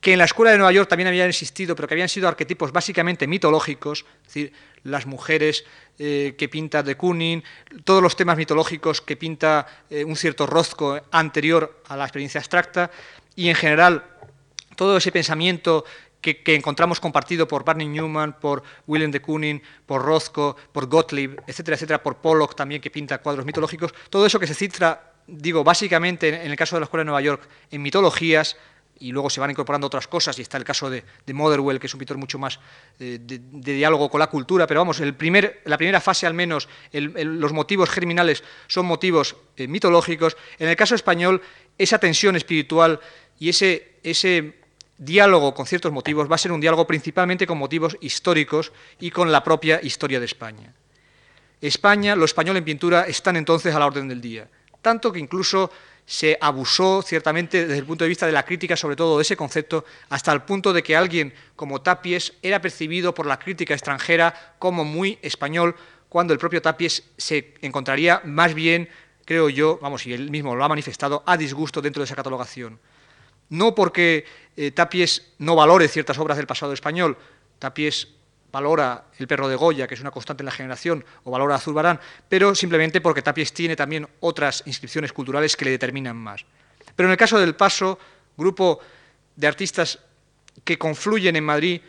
S2: que en la escuela de Nueva York también habían existido, pero que habían sido arquetipos básicamente mitológicos, es decir, las mujeres eh, que pinta de Kooning, todos los temas mitológicos que pinta eh, un cierto Rozco anterior a la experiencia abstracta, y en general todo ese pensamiento que, encontramos compartido por Barney Newman, por Willem de Kooning, por Rothko, por Gottlieb, etcétera, etcétera, por Pollock también que pinta cuadros mitológicos, todo eso que se citra, digo, básicamente en el caso de la Escuela de Nueva York, en mitologías, y luego se van incorporando otras cosas, y está el caso de, Motherwell, que es un pintor mucho más eh, de, diálogo con la cultura, pero vamos, el la primera fase al menos, los motivos germinales son motivos eh, mitológicos. En el caso español, esa tensión espiritual y ese, ese diálogo con ciertos motivos va a ser un diálogo principalmente con motivos históricos y con la propia historia de España. España, lo español en pintura, están entonces a la orden del día, tanto que incluso se abusó ciertamente desde el punto de vista de la crítica, sobre todo de ese concepto, hasta el punto de que alguien como Tapies era percibido por la crítica extranjera como muy español, cuando el propio Tapies se encontraría más bien, creo yo, vamos, y él mismo lo ha manifestado, a disgusto dentro de esa catalogación. No porque eh, Tapies no valore ciertas obras del pasado español, Tapies valora el perro de Goya, que es una constante en la generación, o valora a Zurbarán, pero simplemente porque Tapies tiene también otras inscripciones culturales que le determinan más. Pero en el caso del Paso, grupo de artistas que confluyen en Madrid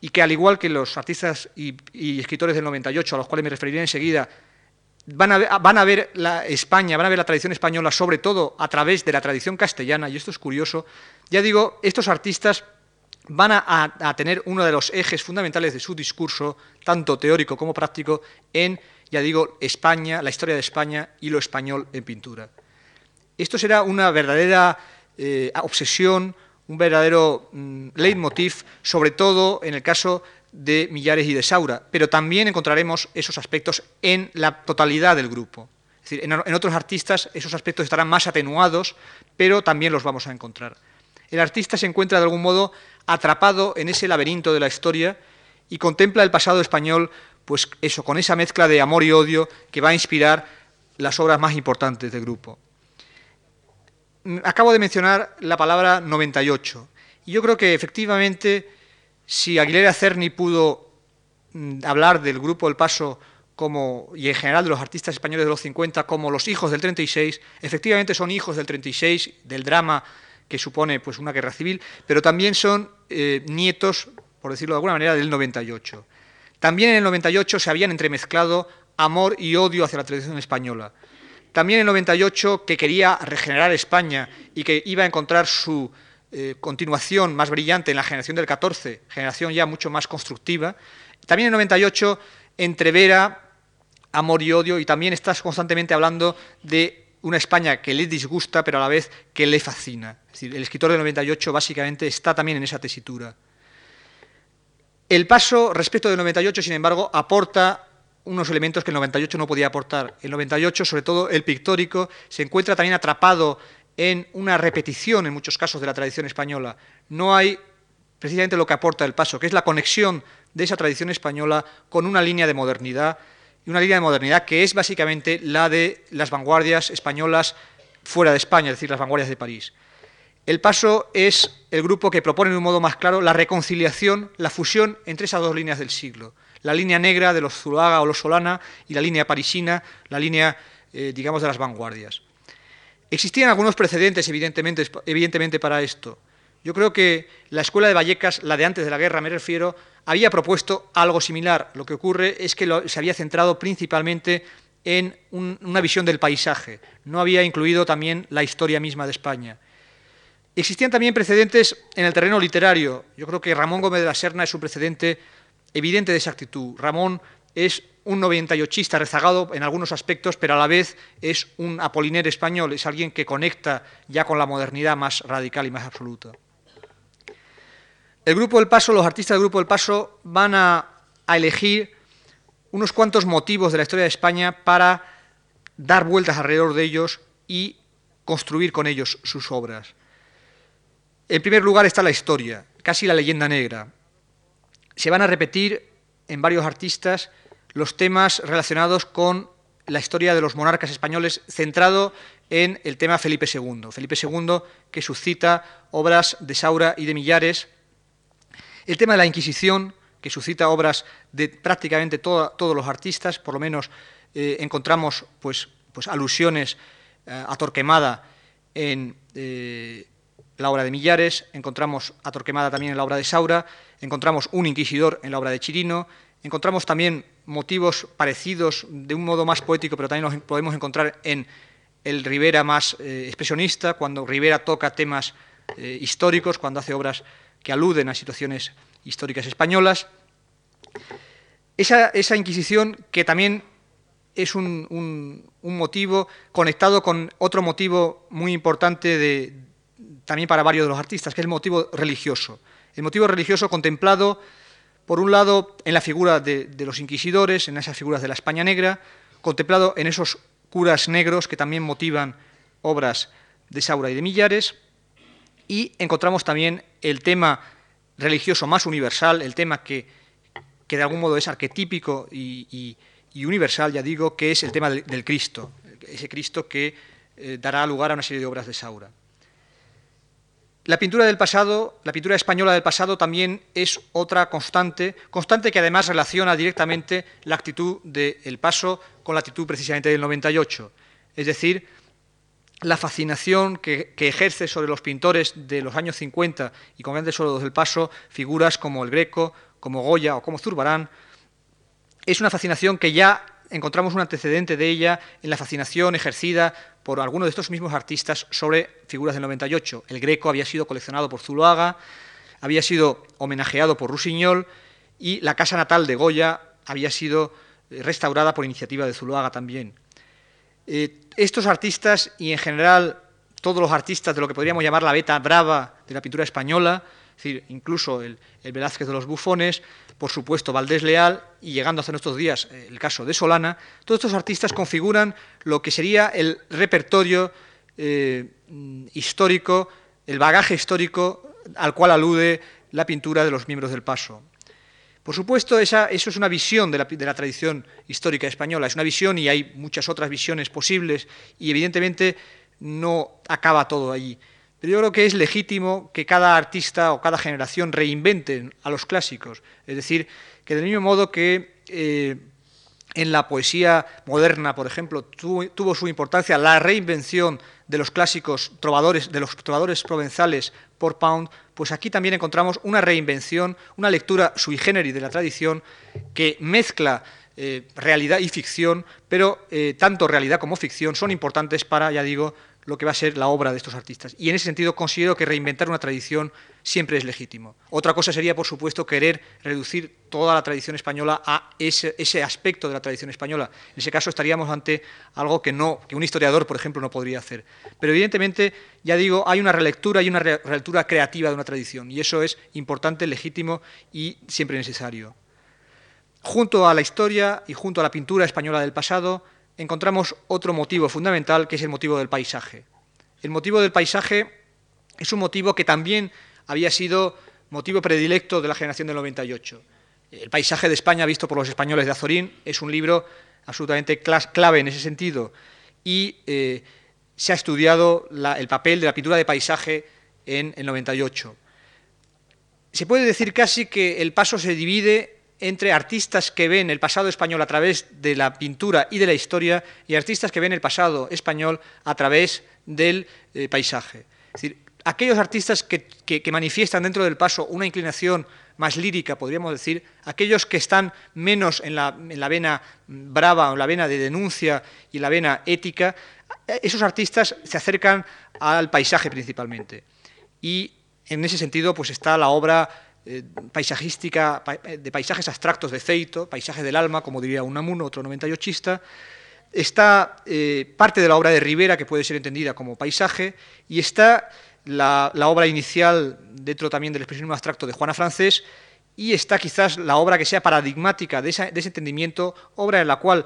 S2: y que, al igual que los artistas y, escritores del 98, a los cuales me referiré enseguida, van a, ver la España, van a ver la tradición española, sobre todo a través de la tradición castellana, y esto es curioso, ya digo, estos artistas van a, tener uno de los ejes fundamentales de su discurso, tanto teórico como práctico, en, ya digo, España, la historia de España y lo español en pintura. Esto será una verdadera eh, obsesión, un verdadero mm, leitmotiv, sobre todo en el caso de Millares y de Saura, pero también encontraremos esos aspectos en la totalidad del grupo. Es decir, en, otros artistas esos aspectos estarán más atenuados, pero también los vamos a encontrar. El artista se encuentra de algún modo atrapado en ese laberinto de la historia y contempla el pasado español, pues eso, con esa mezcla de amor y odio que va a inspirar las obras más importantes del grupo. Acabo de mencionar la palabra 98, y yo creo que efectivamente si Aguilera Cerny pudo mm, hablar del grupo El Paso como, y en general de los artistas españoles de los 50 como los hijos del 36, efectivamente son hijos del 36, del drama que supone pues, una guerra civil, pero también son eh, nietos, por decirlo de alguna manera, del 98. También en el 98 se habían entremezclado amor y odio hacia la tradición española. También en el 98, que quería regenerar España y que iba a encontrar su eh, continuación más brillante en la generación del 14, generación ya mucho más constructiva. También en el 98 entrevera amor y odio y también estás constantemente hablando de una España que le disgusta pero a la vez que le fascina. Es decir, el escritor del 98 básicamente está también en esa tesitura. El paso respecto del 98, sin embargo, aporta unos elementos que el 98 no podía aportar. El 98, sobre todo el pictórico, se encuentra también atrapado en una repetición, en muchos casos, de la tradición española. No hay precisamente lo que aporta el paso, que es la conexión de esa tradición española con una línea de modernidad, y una línea de modernidad que es básicamente la de las vanguardias españolas fuera de España, es decir, las vanguardias de París. El paso es el grupo que propone de un modo más claro la reconciliación, la fusión entre esas dos líneas del siglo. La línea negra de los Zuluaga o los Solana y la línea parisina, la línea, eh, digamos, de las vanguardias. Existían algunos precedentes, evidentemente, para esto. Yo creo que la escuela de Vallecas, la de antes de la guerra, me refiero, había propuesto algo similar. Lo que ocurre es que se había centrado principalmente en una visión del paisaje. No había incluido también la historia misma de España. Existían también precedentes en el terreno literario. Yo creo que Ramón Gómez de la Serna es un precedente evidente de esa actitud. Ramón es un 98 rezagado en algunos aspectos, pero a la vez es un apoliner español, es alguien que conecta ya con la modernidad más radical y más absoluta. El Grupo del Paso, los artistas del Grupo del Paso van a elegir unos cuantos motivos de la historia de España para dar vueltas alrededor de ellos y construir con ellos sus obras. En primer lugar está la historia, casi la leyenda negra. Se van a repetir en varios artistas los temas relacionados con la historia de los monarcas españoles, centrado en el tema Felipe II. Felipe II que suscita obras de Saura y de Millares. El tema de la Inquisición, que suscita obras de prácticamente todos los artistas, por lo menos eh, encontramos pues, pues alusiones eh, a Torquemada en eh, la obra de Millares, encontramos a Torquemada también en la obra de Saura, encontramos un inquisidor en la obra de Chirino, Encontramos también motivos parecidos de un modo más poético, pero también los podemos encontrar en el Rivera más eh, expresionista, cuando Rivera toca temas eh, históricos, cuando hace obras que aluden a situaciones históricas españolas. Esa, Inquisición que también es un, motivo conectado con otro motivo muy importante también para varios de los artistas, que es el motivo religioso. El motivo religioso contemplado por un lado, en la figura de, los inquisidores, en esas figuras de la España negra, contemplado en esos curas negros que también motivan obras de Saura y de Millares, y encontramos también el tema religioso más universal, el tema que, de algún modo es arquetípico y, universal, ya digo, que es el tema del, Cristo, ese Cristo que eh, dará lugar a una serie de obras de Saura. La pintura del pasado, la pintura española del pasado también es otra constante, constante que además relaciona directamente la actitud del paso con la actitud precisamente del 98. Es decir, la fascinación que, ejerce sobre los pintores de los años 50 y concretamente sobre los del paso, figuras como el Greco, como Goya o como Zurbarán, es una fascinación que ya encontramos un antecedente de ella en la fascinación ejercida por algunos de estos mismos artistas sobre figuras del 98. El Greco había sido coleccionado por Zuloaga, había sido homenajeado por Rusiñol y la casa natal de Goya había sido eh, restaurada por iniciativa de Zuloaga también. Eh, estos artistas y en general todos los artistas de lo que podríamos llamar la beta brava de la pintura española, es decir, incluso el, Velázquez de los bufones, por supuesto Valdés Leal y llegando hasta nuestros días eh, el caso de Solana, todos estos artistas configuran lo que sería el repertorio eh, histórico, el bagaje histórico al cual alude la pintura de los miembros del Paso. Por supuesto, esa, eso es una visión de la, de la, tradición histórica española, es una visión y hay muchas otras visiones posibles y evidentemente no acaba todo allí. Pero yo creo que es legítimo que cada artista o cada generación reinventen a los clásicos. Es decir, que del mismo modo que eh, en la poesía moderna, por ejemplo, tuvo, su importancia la reinvención de los clásicos trovadores, de los trovadores provenzales por Pound, pues aquí también encontramos una reinvención, una lectura sui generis de la tradición que mezcla eh, realidad y ficción, pero eh, tanto realidad como ficción son importantes para, ya digo, lo que va a ser la obra de estos artistas. Y en ese sentido considero que reinventar una tradición siempre es legítimo. Otra cosa sería, por supuesto, querer reducir toda la tradición española a ese, aspecto de la tradición española. En ese caso estaríamos ante algo que, no, que un historiador, por ejemplo, no podría hacer. Pero evidentemente, ya digo, hay una relectura y una relectura creativa de una tradición, y eso es importante, legítimo y siempre necesario. Junto a la historia y junto a la pintura española del pasado, encontramos otro motivo fundamental, que es el motivo del paisaje. El motivo del paisaje es un motivo que también había sido motivo predilecto de la generación del 98. El paisaje de España visto por los españoles de Azorín es un libro absolutamente clave en ese sentido y eh, se ha estudiado el papel de la pintura de paisaje en el 98. Se puede decir casi que el paso se divide entre artistas que ven el pasado español a través de la pintura y de la historia y artistas que ven el pasado español a través del eh, paisaje. Es decir, aquellos artistas que, manifiestan dentro del paso una inclinación más lírica, podríamos decir, aquellos que están menos en la, en la vena brava o en la vena de denuncia y la vena ética, esos artistas se acercan al paisaje principalmente. Y en ese sentido pues está la obra eh, paisajística, eh, de paisajes abstractos de Feito, paisaje del alma, como diría Unamuno, otro 98ista. Está eh, parte de la obra de Rivera, que puede ser entendida como paisaje, y está la, obra inicial, dentro también del expresionismo abstracto de Juana Francés, y está quizás la obra que sea paradigmática de, ese entendimiento, obra en la cual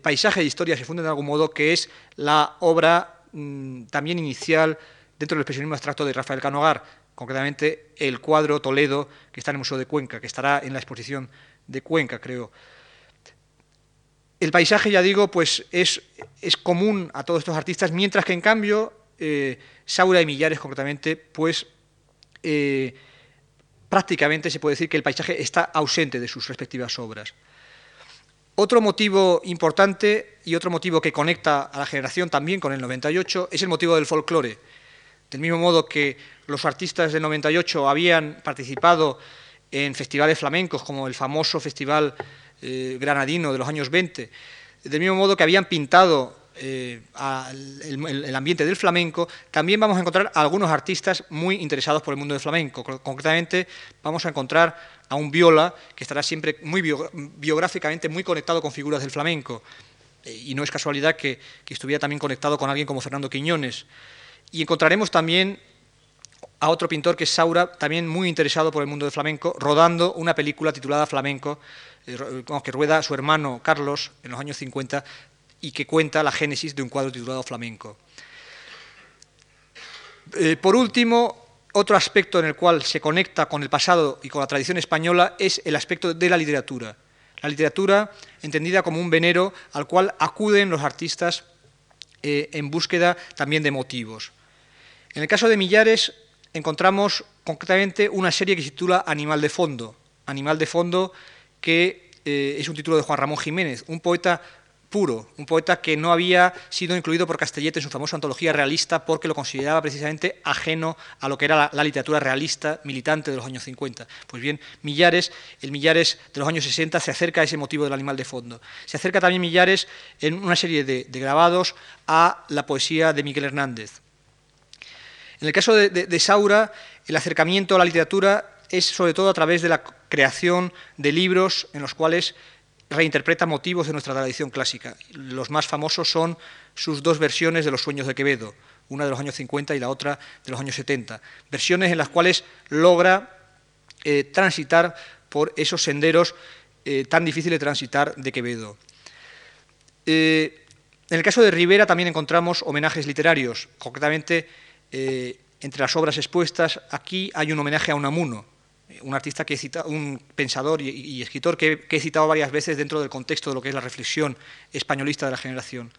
S2: paisaje e historia se funden de algún modo, que es la obra mm, también inicial dentro del expresionismo abstracto de Rafael Canogar, concretamente el cuadro Toledo que está en el Museo de Cuenca, que estará en la exposición de Cuenca, creo. El paisaje, ya digo, pues es, es común a todos estos artistas, mientras que en cambio eh, Saura y Millares, concretamente, pues eh, prácticamente se puede decir que el paisaje está ausente de sus respectivas obras. Otro motivo importante y otro motivo que conecta a la generación también con el 98 es el motivo del folclore. Del mismo modo que los artistas del 98 habían participado en festivales flamencos, como el famoso Festival eh, Granadino de los años 20, del mismo modo que habían pintado eh, el, ambiente del flamenco, también vamos a encontrar a algunos artistas muy interesados por el mundo del flamenco. Concretamente, vamos a encontrar a un viola que estará siempre muy biográficamente muy conectado con figuras del flamenco. y no es casualidad que, que estuviera también conectado con alguien como Fernando Quiñones. Y encontraremos también a otro pintor que es Saura, también muy interesado por el mundo del flamenco, rodando una película titulada Flamenco, eh, que rueda su hermano Carlos en los años 50 y que cuenta la génesis de un cuadro titulado Flamenco. Eh, por último, otro aspecto en el cual se conecta con el pasado y con la tradición española es el aspecto de la literatura. La literatura entendida como un venero al cual acuden los artistas eh, en búsqueda también de motivos. En el caso de Millares encontramos concretamente una serie que se titula Animal de Fondo. Animal de Fondo que eh, es un título de Juan Ramón Jiménez, un poeta puro, un poeta que no había sido incluido por Castellete en su famosa antología realista porque lo consideraba precisamente ajeno a lo que era la, literatura realista militante de los años 50. Pues bien, Millares, el Millares de los años 60 se acerca a ese motivo del animal de fondo. Se acerca también Millares en una serie de grabados a la poesía de Miguel Hernández. En el caso de, Saura, el acercamiento a la literatura es sobre todo a través de la creación de libros en los cuales reinterpreta motivos de nuestra tradición clásica. Los más famosos son sus dos versiones de Los sueños de Quevedo, una de los años 50 y la otra de los años 70. Versiones en las cuales logra eh, transitar por esos senderos eh, tan difíciles de transitar de Quevedo. Eh, en el caso de Rivera también encontramos homenajes literarios, concretamente entre las obras expuestas, aquí hay un homenaje a Unamuno, un artista que un pensador y, escritor que, he citado varias veces dentro del contexto de lo que es la reflexión españolista de la generación.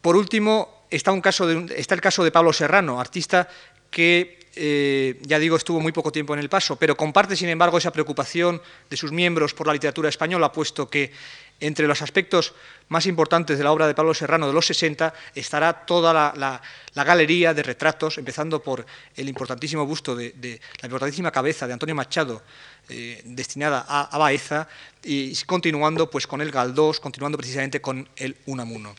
S2: Por último, está, un caso está el caso de Pablo Serrano, artista que, eh, ya digo, estuvo muy poco tiempo en el paso, pero comparte, sin embargo, esa preocupación de sus miembros por la literatura española, puesto que entre los aspectos más importantes de la obra de Pablo Serrano de los 60 estará toda la, galería de retratos, empezando por el importantísimo busto de, la importantísima cabeza de Antonio Machado, eh, destinada a, Baeza, y continuando pues, con el Galdós, continuando precisamente con el Unamuno.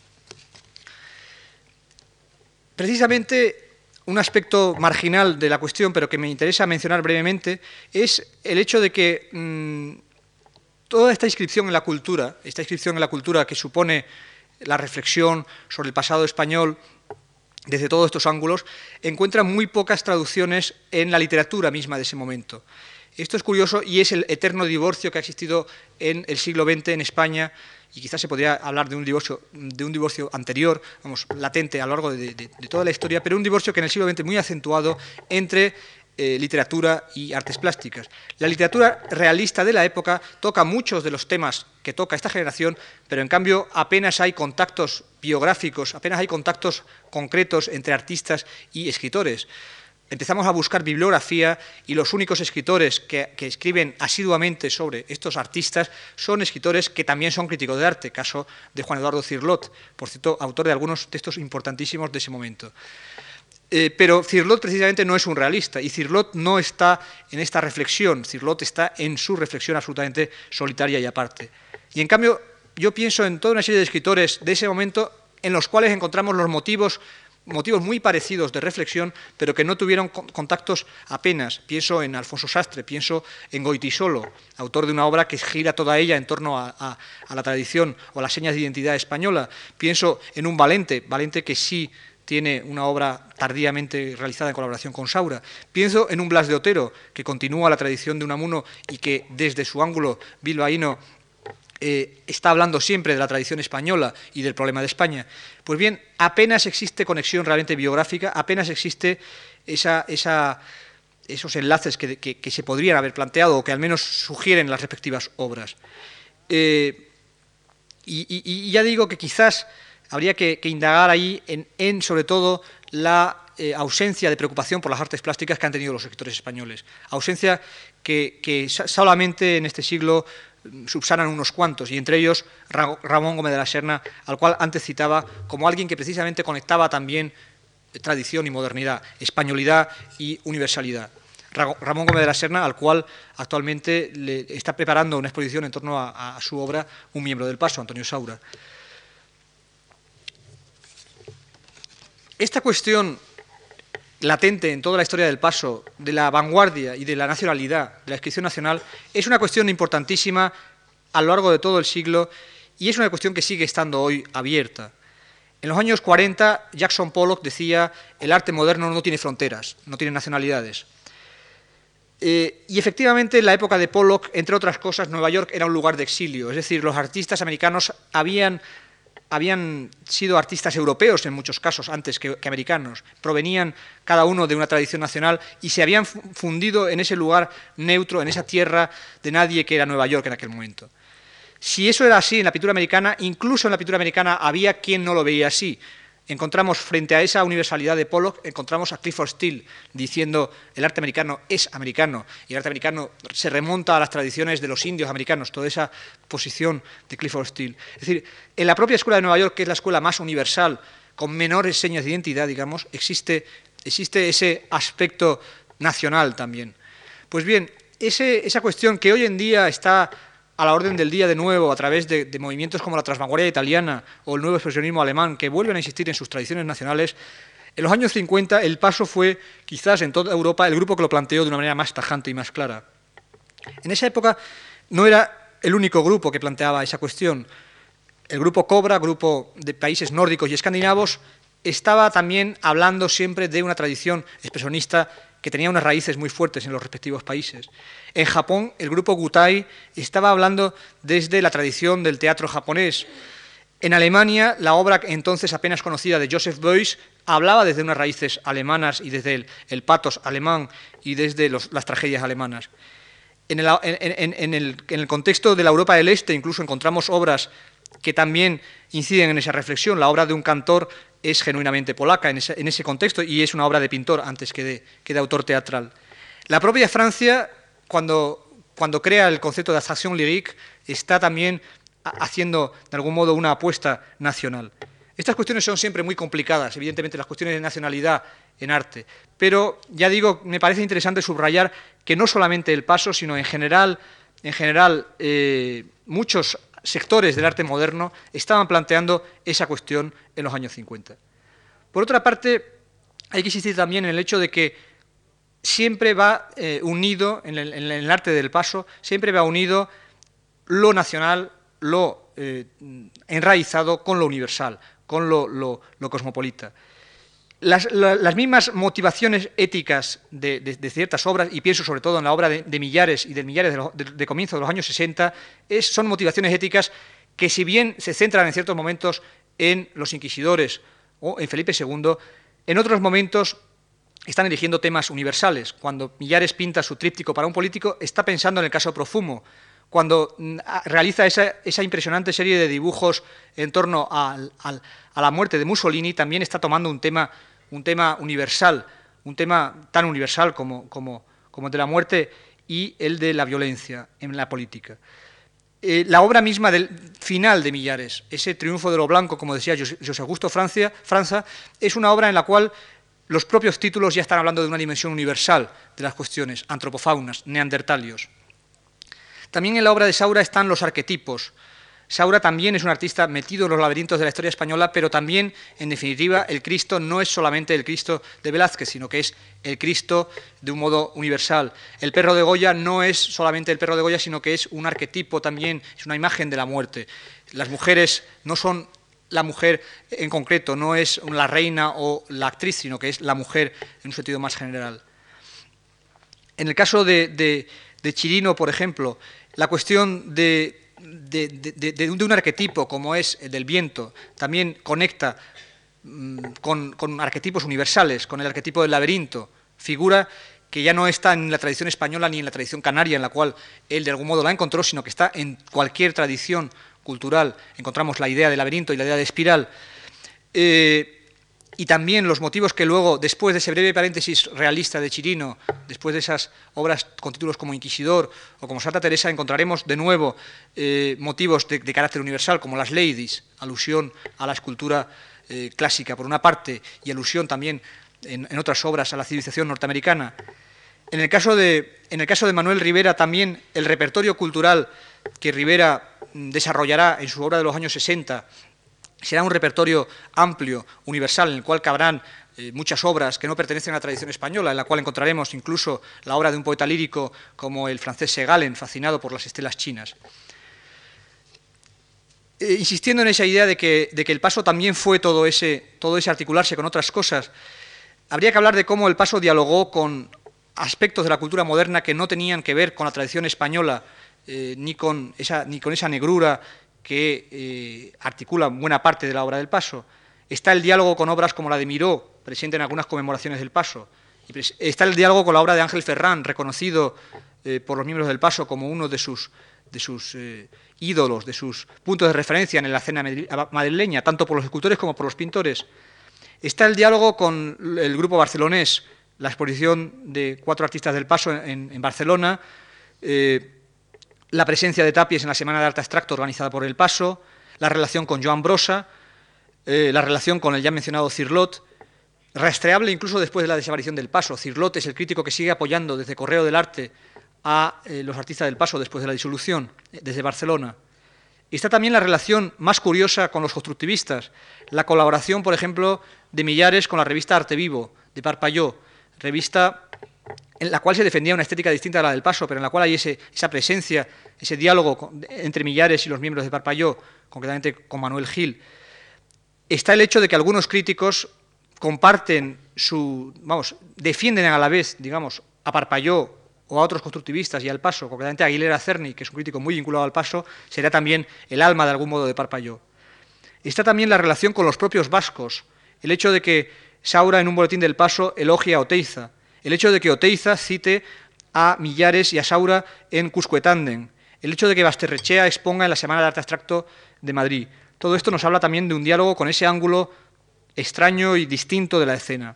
S2: Precisamente un aspecto marginal de la cuestión, pero que me interesa mencionar brevemente, es el hecho de que mm, toda esta inscripción en la cultura, esta inscripción en la cultura que supone la reflexión sobre el pasado español desde todos estos ángulos, encuentra muy pocas traducciones en la literatura misma de ese momento. Esto es curioso y es el eterno divorcio que ha existido en el siglo XX en España y quizás se podría hablar de un divorcio, de un divorcio anterior, vamos, latente a lo largo de, toda la historia, pero un divorcio que en el siglo XX muy acentuado entre eh, literatura y artes plásticas. La literatura realista de la época toca muchos de los temas que toca esta generación, pero en cambio apenas hay contactos biográficos, apenas hay contactos concretos entre artistas y escritores empezamos a buscar bibliografía y los únicos escritores que, escriben asiduamente sobre estos artistas son escritores que también son críticos de arte, caso de Juan Eduardo Cirlot, por cierto, autor de algunos textos importantísimos de ese momento. Eh, pero Cirlot precisamente no es un realista y Cirlot no está en esta reflexión, Cirlot está en su reflexión absolutamente solitaria y aparte. Y en cambio, yo pienso en toda una serie de escritores de ese momento en los cuales encontramos los motivos motivos muy parecidos de reflexión, pero que no tuvieron contactos apenas. Pienso en Alfonso Sastre, pienso en Goitisolo, autor de una obra que gira toda ella en torno a, la tradición o a las señas de identidad española. Pienso en un Valente, Valente que sí tiene una obra tardíamente realizada en colaboración con Saura. Pienso en un Blas de Otero, que continúa la tradición de Unamuno y que desde su ángulo bilbaíno eh, está hablando siempre de la tradición española y del problema de España. Pues bien, apenas existe conexión realmente biográfica, apenas existe esos enlaces que, se podrían haber planteado o que al menos sugieren las respectivas obras. Eh, y, ya digo que quizás habría que, indagar ahí en, sobre todo, la eh, ausencia de preocupación por las artes plásticas que han tenido los escritores españoles. Ausencia que solamente en este siglo subsanan unos cuantos, y entre ellos Ramón Gómez de la Serna, al cual antes citaba como alguien que precisamente conectaba también tradición y modernidad, españolidad y universalidad. Ramón Gómez de la Serna, al cual actualmente le está preparando una exposición en torno a su obra un miembro del Paso, Antonio Saura. Esta cuestión latente en toda la historia del paso de la vanguardia y de la nacionalidad, de la inscripción nacional, es una cuestión importantísima a lo largo de todo el siglo y es una cuestión que sigue estando hoy abierta. En los años 40, Jackson Pollock decía, el arte moderno no tiene fronteras, no tiene nacionalidades. Eh, y efectivamente, en la época de Pollock, entre otras cosas, Nueva York era un lugar de exilio, es decir, los artistas americanos habían habían sido artistas europeos en muchos casos antes que, americanos, provenían cada uno de una tradición nacional y se habían fundido en ese lugar neutro, en esa tierra de nadie que era Nueva York en aquel momento. Si eso era así en la pintura americana, incluso en la pintura americana había quien no lo veía así encontramos frente a esa universalidad de Pollock, encontramos a Clifford Steele diciendo el arte americano es americano y el arte americano se remonta a las tradiciones de los indios americanos, toda esa posición de Clifford Steele. Es decir, en la propia escuela de Nueva York, que es la escuela más universal, con menores señas de identidad, digamos, existe, existe ese aspecto nacional también. Pues bien, esa cuestión que hoy en día está a la orden del día de nuevo a través de, movimientos como la transvanguardia italiana o el nuevo expresionismo alemán, que vuelven a insistir en sus tradiciones nacionales, en los años 50 el paso fue, quizás en toda Europa, el grupo que lo planteó de una manera más tajante y más clara. En esa época no era el único grupo que planteaba esa cuestión. El grupo Cobra, grupo de países nórdicos y escandinavos, estaba también hablando siempre de una tradición expresionista que tenía unas raíces muy fuertes en los respectivos países. En Japón, el grupo Gutai estaba hablando desde la tradición del teatro japonés. En Alemania, la obra entonces apenas conocida de Joseph Beuys hablaba desde unas raíces alemanas y desde el, patos alemán y desde las tragedias alemanas. En el, contexto de la Europa del Este incluso encontramos obras que también inciden en esa reflexión. La obra de un cantor es genuinamente polaca en ese, contexto y es una obra de pintor antes que de, que de autor teatral. La propia Francia, cuando, cuando crea el concepto de abstracción lyrique, está también haciendo de algún modo una apuesta nacional. Estas cuestiones son siempre muy complicadas, evidentemente las cuestiones de nacionalidad en arte, pero ya digo, me parece interesante subrayar que no solamente el paso, sino en general, en general eh, muchos sectores del arte moderno estaban planteando esa cuestión en los años 50. Por otra parte, hay que insistir también en el hecho de que siempre va eh, unido, en el, arte del paso, siempre va unido lo nacional, lo eh, enraizado con lo universal, con lo, cosmopolita. Las, mismas motivaciones éticas de, ciertas obras, y pienso sobre todo en la obra de, Millares y de Millares de, comienzo de los años 60, son motivaciones éticas que si bien se centran en ciertos momentos en los inquisidores o en Felipe II, en otros momentos están eligiendo temas universales. Cuando Millares pinta su tríptico para un político, está pensando en el caso Profumo, cuando mm, realiza esa, impresionante serie de dibujos en torno a, la muerte de Mussolini, también está tomando un tema, un tema universal, un tema tan universal como, el de la muerte y el de la violencia en la política. Eh, la obra misma del final de Millares, ese triunfo de lo blanco, como decía José Augusto Francia, Franza, es una obra en la cual los propios títulos ya están hablando de una dimensión universal de las cuestiones, antropofaunas, neandertalios. También en la obra de Saura están los arquetipos. Saura también es un artista metido en los laberintos de la historia española, pero también, en definitiva, el Cristo no es solamente el Cristo de Velázquez, sino que es el Cristo de un modo universal. El perro de Goya no es solamente el perro de Goya, sino que es un arquetipo también, es una imagen de la muerte. Las mujeres no son la mujer en concreto, no es la reina o la actriz, sino que es la mujer en un sentido más general. En el caso de Chirino, por ejemplo, la cuestión de, un arquetipo como es el del viento también conecta mm, con, arquetipos universales, con el arquetipo del laberinto, figura que ya no está en la tradición española ni en la tradición canaria, en la cual él de algún modo la encontró, sino que está en cualquier tradición cultural. Encontramos la idea de laberinto y la idea de espiral. Eh, y también los motivos que luego, después de ese breve paréntesis realista de Chirino, después de esas obras con títulos como Inquisidor o como Santa Teresa, encontraremos de nuevo eh, motivos de, carácter universal, como las ladies, alusión a la escultura eh, clásica por una parte y alusión también en, otras obras a la civilización norteamericana. En el, caso de, en el caso de Manuel Rivera, también el repertorio cultural que Rivera mm, desarrollará en su obra de los años 60 será un repertorio amplio, universal, en el cual cabrán eh, muchas obras que no pertenecen a la tradición española, en la cual encontraremos incluso la obra de un poeta lírico como el francés Segalen, fascinado por las estelas chinas. Eh, insistiendo en esa idea de que, el paso también fue todo ese, todo ese articularse con otras cosas, habría que hablar de cómo el paso dialogó con aspectos de la cultura moderna que no tenían que ver con la tradición española, eh, ni, con esa, ni con esa negrura que eh, articula buena parte de la obra del Paso. Está el diálogo con obras como la de Miró, presente en algunas conmemoraciones del Paso. Está el diálogo con la obra de Ángel Ferrán, reconocido eh, por los miembros del Paso como uno de sus, de sus eh, ídolos, de sus puntos de referencia en la escena madrileña, tanto por los escultores como por los pintores. Está el diálogo con el grupo barcelonés, la exposición de cuatro artistas del Paso en, Barcelona, la presencia de Tapies en la Semana de Arte Abstracto organizada por El Paso, la relación con Joan Brosa, eh, la relación con el ya mencionado Cirlot, rastreable incluso después de la desaparición del Paso. Cirlot es el crítico que sigue apoyando desde Correo del Arte a eh, los artistas del Paso después de la disolución, eh, desde Barcelona. Y está también la relación más curiosa con los constructivistas, la colaboración, por ejemplo, de Millares con la revista Arte Vivo, de Parpalló, revista en la cual se defendía una estética distinta a la del Paso, pero en la cual hay esa presencia, ese diálogo entre Millares y los miembros de Parpalló, concretamente con Manuel Gil. está el hecho de que algunos críticos comparten su, vamos, defienden a la vez, digamos, a Parpalló o a otros constructivistas y al Paso, concretamente a Aguilera Cerny, que es un crítico muy vinculado al Paso, será también el alma de algún modo de Parpalló. Está también la relación con los propios vascos, el hecho de que Saura en un boletín del Paso elogia a Oteiza, el hecho de que Oteiza cite a Millares y a Saura en Cuscuetanden, el hecho de que Basterrechea exponga en la Semana de Arte Abstracto de Madrid. Todo esto nos habla también de un diálogo con ese ángulo extraño y distinto de la escena.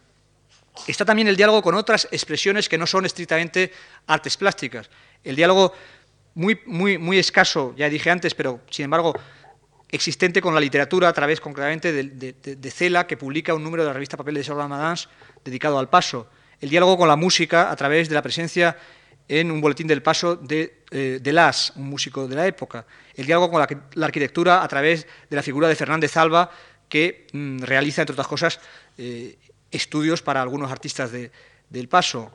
S2: Está también el diálogo con otras expresiones que no son estrictamente artes plásticas. El diálogo muy, muy, muy escaso, ya dije antes, pero sin embargo existente con la literatura a través concretamente de, Cela, que publica un número de la revista Papel de Charles Madans dedicado al paso. El diálogo con la música a través de la presencia en un boletín del paso de, eh, de Las, un músico de la época. El diálogo con la, arquitectura a través de la figura de Fernández Alba, que mm, realiza, entre otras cosas, eh, estudios para algunos artistas del paso.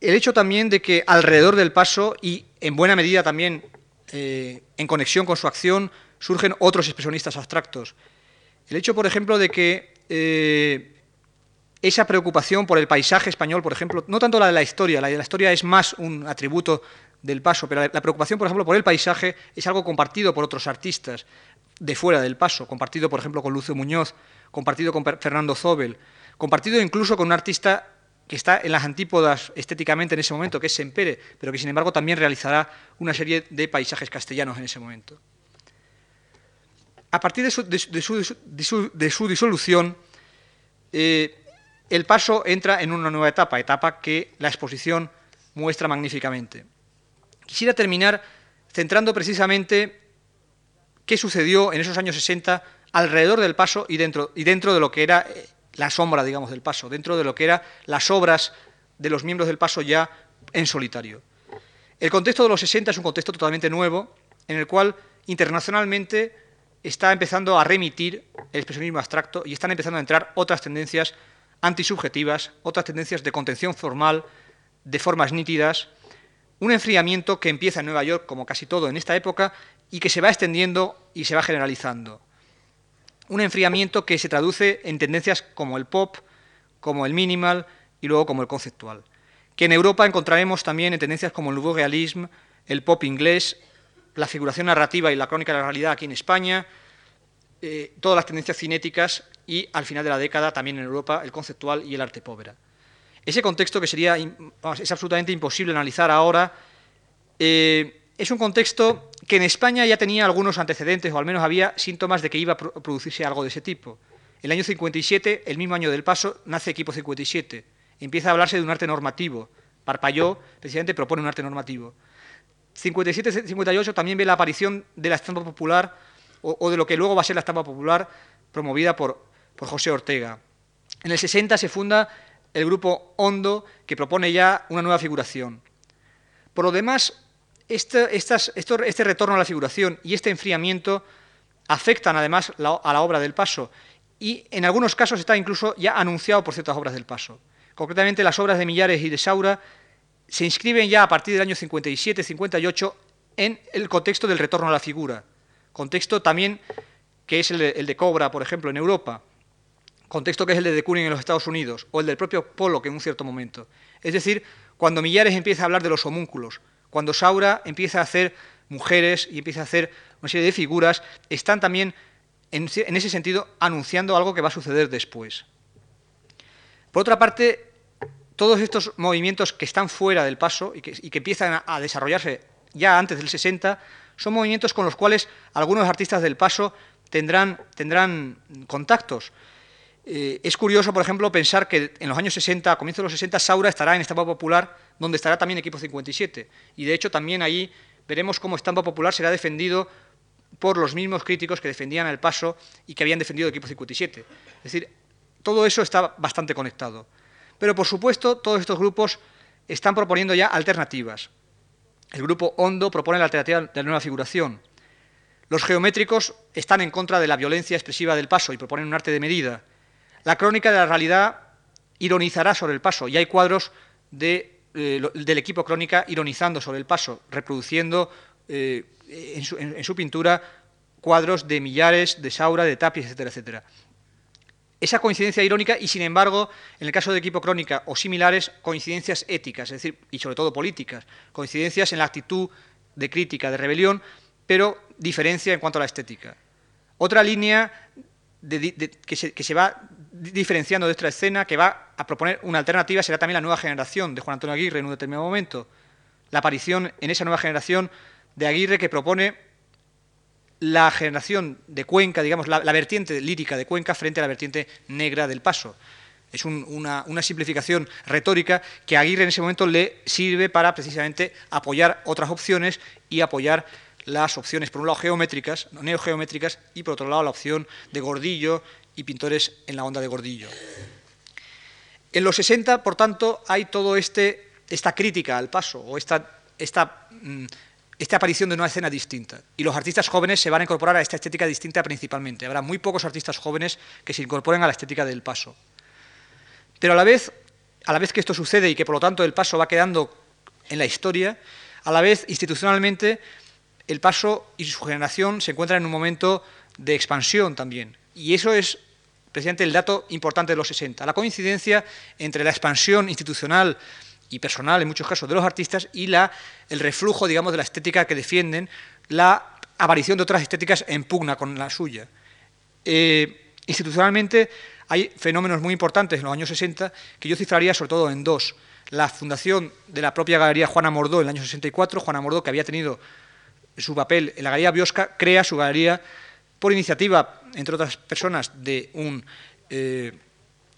S2: El hecho también de que alrededor del paso y en buena medida también eh, en conexión con su acción surgen otros expresionistas abstractos. El hecho, por ejemplo, de que eh, esa preocupación por el paisaje español, por ejemplo, no tanto la de la historia, la de la historia es más un atributo del paso, pero la preocupación, por ejemplo, por el paisaje es algo compartido por otros artistas de fuera del paso, compartido, por ejemplo, con Lucio Muñoz, compartido con Fernando Zobel, compartido incluso con un artista que está en las antípodas estéticamente en ese momento, que es Sempere, pero que sin embargo también realizará una serie de paisajes castellanos en ese momento. A partir de su, disolución, eh, el paso entra en una nueva etapa, etapa que la exposición muestra magníficamente. Quisiera terminar centrando precisamente qué sucedió en esos años 60 alrededor del paso y dentro, y dentro de lo que era eh, la sombra, digamos, del paso, dentro de lo que eran las obras de los miembros del paso ya en solitario. El contexto de los 60 es un contexto totalmente nuevo, en el cual internacionalmente está empezando a remitir el expresionismo abstracto y están empezando a entrar otras tendencias antisubjetivas, otras tendencias de contención formal, de formas nítidas, un enfriamiento que empieza en Nueva York, como casi todo en esta época, y que se va extendiendo y se va generalizando. Un enfriamiento que se traduce en tendencias como el pop, como el minimal y luego como el conceptual, que en Europa encontraremos también en tendencias como el nouveau realisme, el pop inglés, la figuración narrativa y la crónica de la realidad aquí en España, eh, todas las tendencias cinéticas y al final de la década también en Europa el conceptual y el arte povera. Ese contexto que sería es absolutamente imposible analizar ahora eh, es un contexto que en España ya tenía algunos antecedentes, o al menos había síntomas de que iba a producirse algo de ese tipo. El año 57, el mismo año del paso, nace Equipo 57. Empieza a hablarse de un arte normativo. Parpalló, precisamente, propone un arte normativo. 57-58 también ve la aparición de la estampa popular, o, de lo que luego va a ser la estampa popular, promovida por, José Ortega. En el 60 se funda el grupo Hondo, que propone ya una nueva figuración. Por lo demás, este, retorno a la figuración y este enfriamiento afectan además a la obra del paso y en algunos casos está incluso ya anunciado por ciertas obras del paso. Concretamente las obras de Millares y de Saura se inscriben ya a partir del año 57-58 en el contexto del retorno a la figura, contexto también que es el de, Cobra, por ejemplo, en Europa, contexto que es el de De en los Estados Unidos, o el del propio Pollock en un cierto momento. Es decir, cuando Millares empieza a hablar de los homúnculos, cuando Saura empieza a hacer mujeres y empieza a hacer una serie de figuras, están también, en, ese sentido, anunciando algo que va a suceder después. Por otra parte, todos estos movimientos que están fuera del paso y que, empiezan a, desarrollarse ya antes del 60, son movimientos con los cuales algunos artistas del paso tendrán, tendrán contactos. Eh, es curioso, por ejemplo, pensar que en los años 60, a comienzos de los 60, Saura estará en Estampa Popular, donde estará también Equipo 57. Y de hecho, también ahí veremos cómo Estampa Popular será defendido por los mismos críticos que defendían el paso y que habían defendido Equipo 57. Es decir, todo eso está bastante conectado. Pero, por supuesto, todos estos grupos están proponiendo ya alternativas. El grupo Hondo propone la alternativa de la nueva figuración. Los geométricos están en contra de la violencia expresiva del paso y proponen un arte de medida. La crónica de la realidad ironizará sobre el paso y hay cuadros eh, del equipo crónica ironizando sobre el paso, reproduciendo eh, en, su, pintura cuadros de Millares, de Saura, de Tapia, etcétera, etcétera. Esa coincidencia irónica y, sin embargo, en el caso de Equipo Crónica o similares, coincidencias éticas, es decir, y sobre todo políticas, coincidencias en la actitud de crítica, de rebelión, pero diferencia en cuanto a la estética. Otra línea que, se, va diferenciando de esta escena, que va a proponer una alternativa, será también la nueva generación de Juan Antonio Aguirre en un determinado momento. La aparición en esa nueva generación de Aguirre que propone la generación de Cuenca, digamos, la, vertiente lírica de Cuenca frente a la vertiente negra del Paso. Es una, simplificación retórica que a Aguirre en ese momento le sirve para precisamente apoyar otras opciones y apoyar las opciones, por un lado, geométricas, neogeométricas, y por otro lado, la opción de Gordillo y pintores en la onda de Gordillo. En los 60, por tanto, hay todo este, esta crítica al paso, o esta, esta, mm, esta aparición de una escena distinta. Y los artistas jóvenes se van a incorporar a esta estética distinta principalmente. Habrá muy pocos artistas jóvenes que se incorporen a la estética del paso. Pero a la vez, a la vez que esto sucede y que por lo tanto el paso va quedando en la historia, a la vez institucionalmente el Paso y su generación se encuentran en un momento de expansión también. Y eso es precisamente el dato importante de los 60, la coincidencia entre la expansión institucional y personal, en muchos casos, de los artistas y la, el reflujo, digamos, de la estética que defienden, la aparición de otras estéticas en pugna con la suya. Eh, institucionalmente hay fenómenos muy importantes en los años 60 que yo cifraría sobre todo en dos. La fundación de la propia Galería Juana Mordó en el año 64, Juana Mordó que había tenido su papel en la Galería Biosca, crea su galería por iniciativa, entre otras personas, de un eh,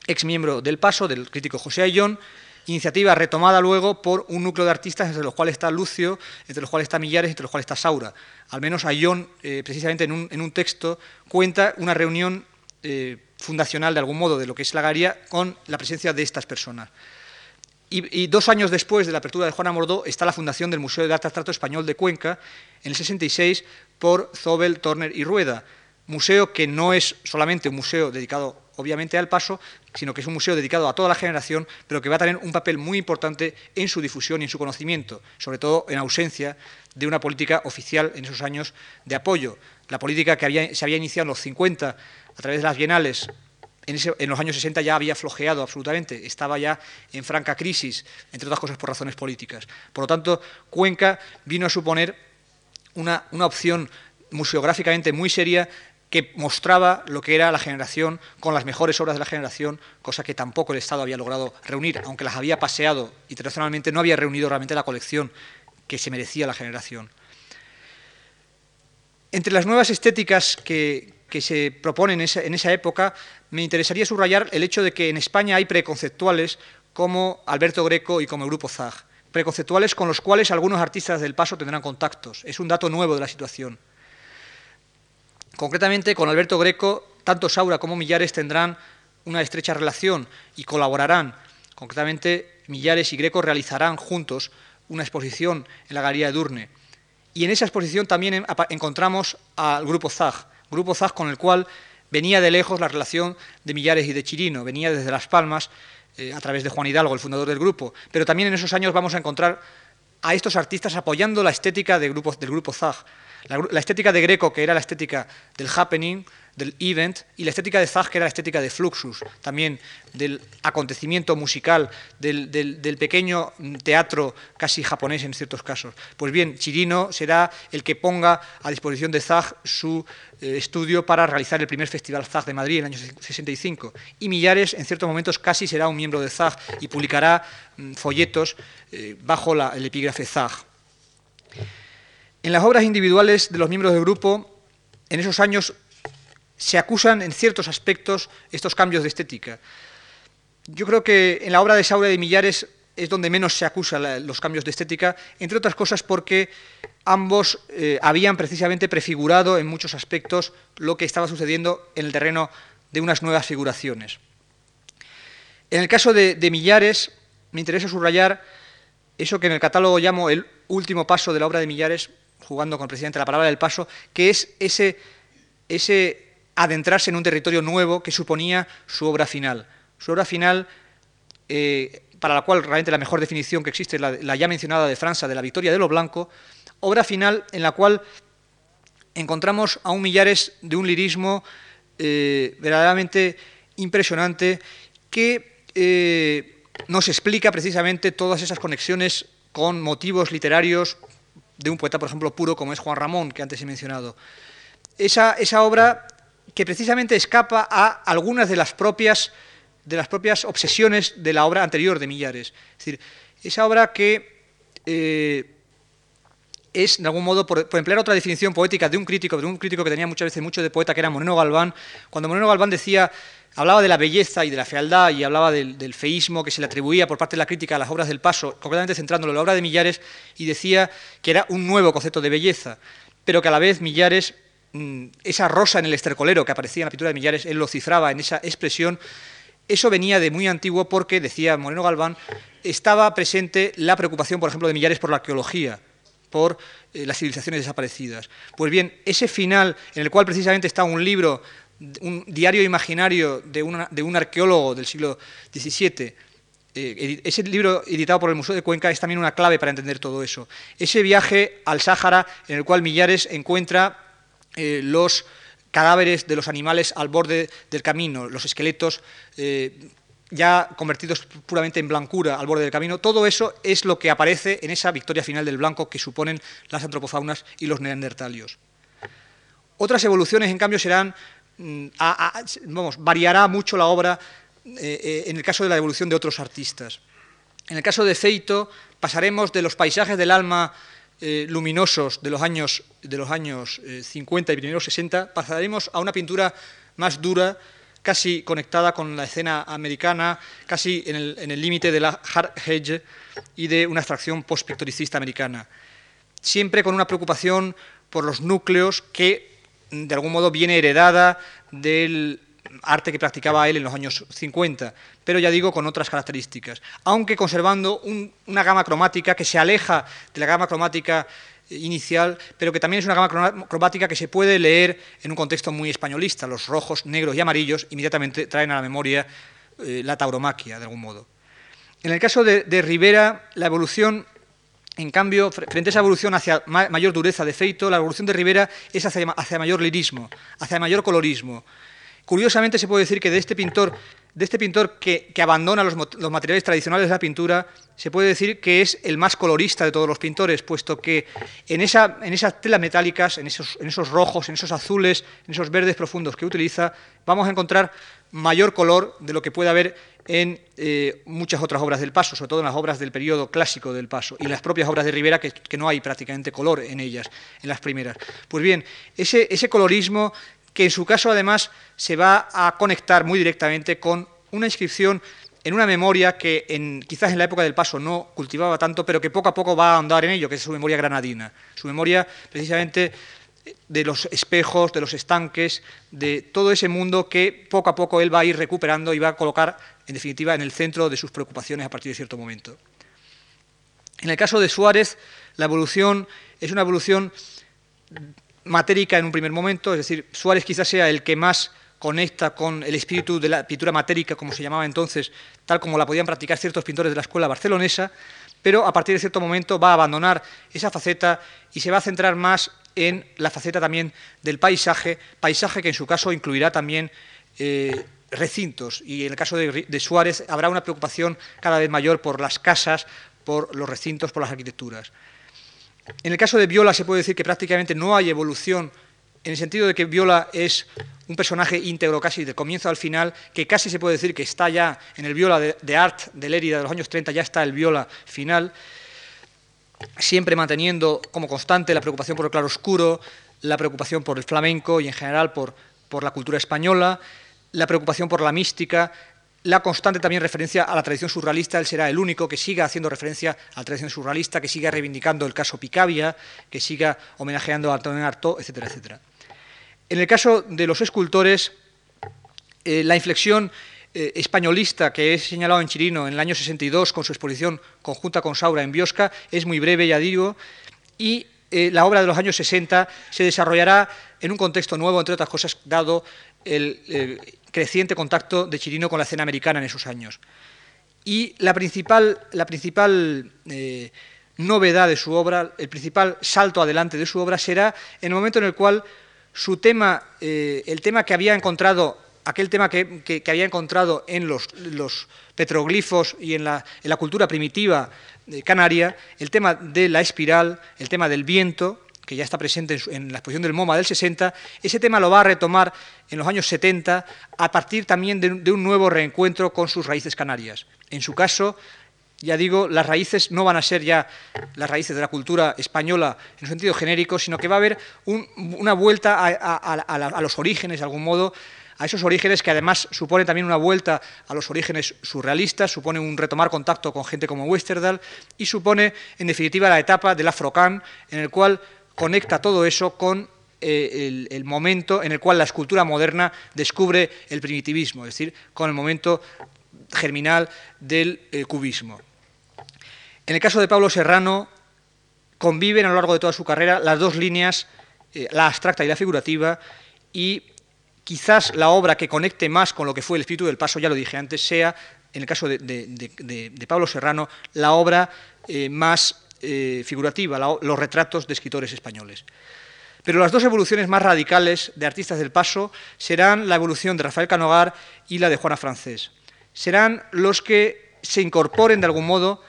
S2: ex miembro del Paso, del crítico José Ayllón, iniciativa retomada luego por un núcleo de artistas entre los cuales está Lucio, entre los cuales está Millares, entre los cuales está Saura. Al menos Ayllón, eh, precisamente en un, texto, cuenta una reunión eh, fundacional, de algún modo, de lo que es la galería, con la presencia de estas personas. Y, dos años después de la apertura de Juana Mordó está la fundación del Museo de Arte Abstracto Español de Cuenca, en el 66, por Zobel, Turner y Rueda. Museo que no es solamente un museo dedicado, obviamente, al paso, sino que es un museo dedicado a toda la generación, pero que va a tener un papel muy importante en su difusión y en su conocimiento, sobre todo en ausencia de una política oficial en esos años de apoyo. La política que se había iniciado en los 50 a través de las bienales en, los años 60 ya había flojeado absolutamente, estaba ya en franca crisis, entre otras cosas por razones políticas. Por lo tanto, Cuenca vino a suponer una, opción museográficamente muy seria que mostraba lo que era la generación con las mejores obras de la generación, cosa que tampoco el Estado había logrado reunir, aunque las había paseado internacionalmente, no había reunido realmente la colección que se merecía la generación. Entre las nuevas estéticas que, que se proponen en esa, época, me interesaría subrayar el hecho de que en España hay preconceptuales como Alberto Greco y como el Grupo ZAG, preconceptuales con los cuales algunos artistas del paso tendrán contactos. Es un dato nuevo de la situación. Concretamente, con Alberto Greco, tanto Saura como Millares tendrán una estrecha relación y colaborarán. Concretamente, Millares y Greco realizarán juntos una exposición en la Galería de Durne. Y en esa exposición también encontramos al Grupo ZAG, Grupo ZAG con el cual venía de lejos la relación de Millares y de Chirino, venía desde Las Palmas eh, a través de Juan Hidalgo, el fundador del grupo, pero también en esos años vamos a encontrar a estos artistas apoyando la estética del grupo ZAG. La, estética de Greco, que era la estética del happening, del event, y la estética de Zag, que era la estética de Fluxus, también del acontecimiento musical, del, pequeño teatro casi japonés en ciertos casos. Pues bien, Chirino será el que ponga a disposición de Zag su eh, estudio para realizar el primer Festival Zag de Madrid en el año 65. Y Millares, en ciertos momentos, casi será un miembro de Zag y publicará mm, folletos eh, bajo el epígrafe Zag. En las obras individuales de los miembros del grupo, en esos años se acusan en ciertos aspectos estos cambios de estética. Yo creo que en la obra de Saura de Millares es donde menos se acusan los cambios de estética, entre otras cosas porque ambos eh, habían precisamente prefigurado en muchos aspectos lo que estaba sucediendo en el terreno de unas nuevas figuraciones. En el caso de Millares, me interesa subrayar eso que en el catálogo llamo el último paso de la obra de Millares, jugando con el presidente la palabra del paso, que es ese, ese adentrarse en un territorio nuevo que suponía su obra final. Su obra final, eh, para la cual realmente la mejor definición que existe es la, ya mencionada de Francia, de la victoria de lo blanco, obra final en la cual encontramos a un Millares de un lirismo eh, verdaderamente impresionante que eh, nos explica precisamente todas esas conexiones con motivos literarios de un poeta, por ejemplo, puro como es Juan Ramón, que antes he mencionado. Esa, esa obra que precisamente escapa a algunas de las propias de las propias obsesiones de la obra anterior de Millares. Es decir, esa obra que eh, es, de algún modo, por, emplear otra definición poética de un crítico, de un crítico que tenía muchas veces mucho de poeta, que era Moreno Galván, cuando Moreno Galván decía, hablaba de la belleza y de la fealdad y hablaba del, feísmo que se le atribuía por parte de la crítica a las obras del Paso, concretamente centrándolo en la obra de Millares, y decía que era un nuevo concepto de belleza, pero que a la vez Millares, mm, esa rosa en el estercolero que aparecía en la pintura de Millares, él lo cifraba en esa expresión, eso venía de muy antiguo porque, decía Moreno Galván, estaba presente la preocupación, por ejemplo, de Millares por la arqueología, por eh, las civilizaciones desaparecidas. Pues bien, ese final, en el cual precisamente está un libro, un diario imaginario de, un arqueólogo del siglo XVII, eh, ese libro editado por el Museo de Cuenca es también una clave para entender todo eso. Ese viaje al Sáhara, en el cual Millares encuentra eh, los cadáveres de los animales al borde del camino, los esqueletos eh, ya convertidos puramente en blancura al borde del camino, todo eso es lo que aparece en esa victoria final del blanco que suponen las antropofaunas y los neandertalios. Otras evoluciones, en cambio, serán, mm, vamos, variará mucho la obra eh, eh, en el caso de la evolución de otros artistas. En el caso de Feito, pasaremos de los paisajes del alma eh, luminosos de los años, de los años 50 eh, y primeros 60, pasaremos a una pintura más dura, casi conectada con la escena americana, casi en el límite de la hard hedge y de una abstracción post-pictoricista americana. Siempre con una preocupación por los núcleos que de algún modo viene heredada del arte que practicaba él en los años 50, pero ya digo con otras características, aunque conservando una gama cromática que se aleja de la gama cromática inicial, pero que también es una gama cromática que se puede leer en un contexto muy españolista. Los rojos, negros y amarillos inmediatamente traen a la memoria eh, la tauromaquia, de algún modo. En el caso de, Rivera, la evolución en cambio, frente a esa evolución hacia mayor dureza de feito, la evolución de Rivera es hacia, mayor lirismo, hacia mayor colorismo. Curiosamente se puede decir que de este pintor, de este pintor que, abandona los, materiales tradicionales de la pintura, se puede decir que es el más colorista de todos los pintores, puesto que en esas telas metálicas, en esos, en esos rojos, en esos azules, en esos verdes profundos que utiliza, vamos a encontrar mayor color de lo que puede haber en eh, muchas otras obras del Paso, sobre todo en las obras del periodo clásico del Paso, y las propias obras de Rivera, que, no hay prácticamente color en ellas, en las primeras. Pues bien, ese, ese colorismo que en su caso además se va a conectar muy directamente con una inscripción en una memoria que en, quizás en la época del paso no cultivaba tanto, pero que poco a poco va a ahondar en ello, que es su memoria granadina, su memoria precisamente de los espejos, de los estanques, de todo ese mundo que poco a poco él va a ir recuperando y va a colocar, en definitiva, en el centro de sus preocupaciones a partir de cierto momento. En el caso de Suárez, la evolución es una evolución matérica en un primer momento, es decir, Suárez quizás sea el que más conecta con el espíritu de la pintura matérica, como se llamaba entonces, tal como la podían practicar ciertos pintores de la escuela barcelonesa, pero a partir de cierto momento va a abandonar esa faceta y se va a centrar más en la faceta también del paisaje, paisaje que en su caso incluirá también eh, recintos, y en el caso de Suárez habrá una preocupación cada vez mayor por las casas, por los recintos, por las arquitecturas. En el caso de Viola se puede decir que prácticamente no hay evolución en el sentido de que Viola es un personaje íntegro casi de comienzo al final, que casi se puede decir que está ya en el Viola de, Art de Lérida de los años 30, ya está el Viola final, siempre manteniendo como constante la preocupación por el claroscuro, la preocupación por el flamenco y en general por, por la cultura española, la preocupación por la mística, la constante también referencia a la tradición surrealista, él será el único que siga haciendo referencia a la tradición surrealista, que siga reivindicando el caso Picabia, que siga homenajeando a Antonio Artaud, etcétera, etcétera. En el caso de los escultores, eh, la inflexión eh, españolista que he señalado en Chirino en el año 62 con su exposición conjunta con Saura en Biosca es muy breve, ya digo, y eh, la obra de los años 60 se desarrollará en un contexto nuevo, entre otras cosas, dado el creciente contacto de Chirino con la escena americana en esos años. Y la principal, la principal novedad de su obra, el principal salto adelante de su obra será en el momento en el cual su tema, eh, el tema que había encontrado, aquel tema que, había encontrado en los, petroglifos y en la, cultura primitiva canaria, el tema de la espiral, el tema del viento, que ya está presente en, la exposición del MoMA del 60, ese tema lo va a retomar en los años 70 a partir también de un nuevo reencuentro con sus raíces canarias. En su caso, ya digo, las raíces no van a ser ya las raíces de la cultura española en un sentido genérico, sino que va a haber una vuelta a, los orígenes, de algún modo, a esos orígenes que además supone también una vuelta a los orígenes surrealistas, supone un retomar contacto con gente como Westerdahl y supone, en definitiva, la etapa del Afrocan, en el cual conecta todo eso con eh, el, momento en el cual la escultura moderna descubre el primitivismo, es decir, con el momento germinal del eh, cubismo. En el caso de Pablo Serrano, conviven a lo largo de toda su carrera las dos líneas, eh, la abstracta y la figurativa, y quizás la obra que conecte más con lo que fue el espíritu del paso, ya lo dije antes, sea, en el caso de, Pablo Serrano, la obra eh, más figurativa, los retratos de escritores españoles. Pero las dos evoluciones más radicales de artistas del paso serán la evolución de Rafael Canogar y la de Juana Francés serán los que se incorporen de algún modo,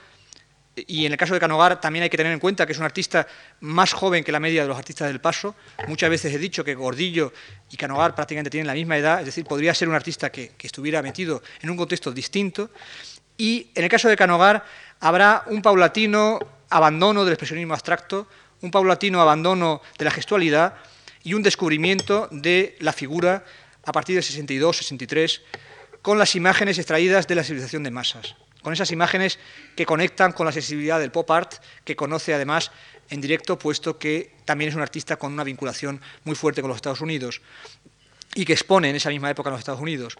S2: y en el caso de Canogar también hay que tener en cuenta que es un artista más joven que la media de los artistas del paso. Muchas veces he dicho que Gordillo y Canogar prácticamente tienen la misma edad, es decir, podría ser un artista que, estuviera metido en un contexto distinto. Y en el caso de Canogar habrá un paulatino abandono del expresionismo abstracto, un paulatino abandono de la gestualidad y un descubrimiento de la figura a partir del 62, 63 con las imágenes extraídas de la civilización de masas, con esas imágenes que conectan con la sensibilidad del pop art, que conoce además en directo, puesto que también es un artista con una vinculación muy fuerte con los Estados Unidos y que expone en esa misma época en los Estados Unidos.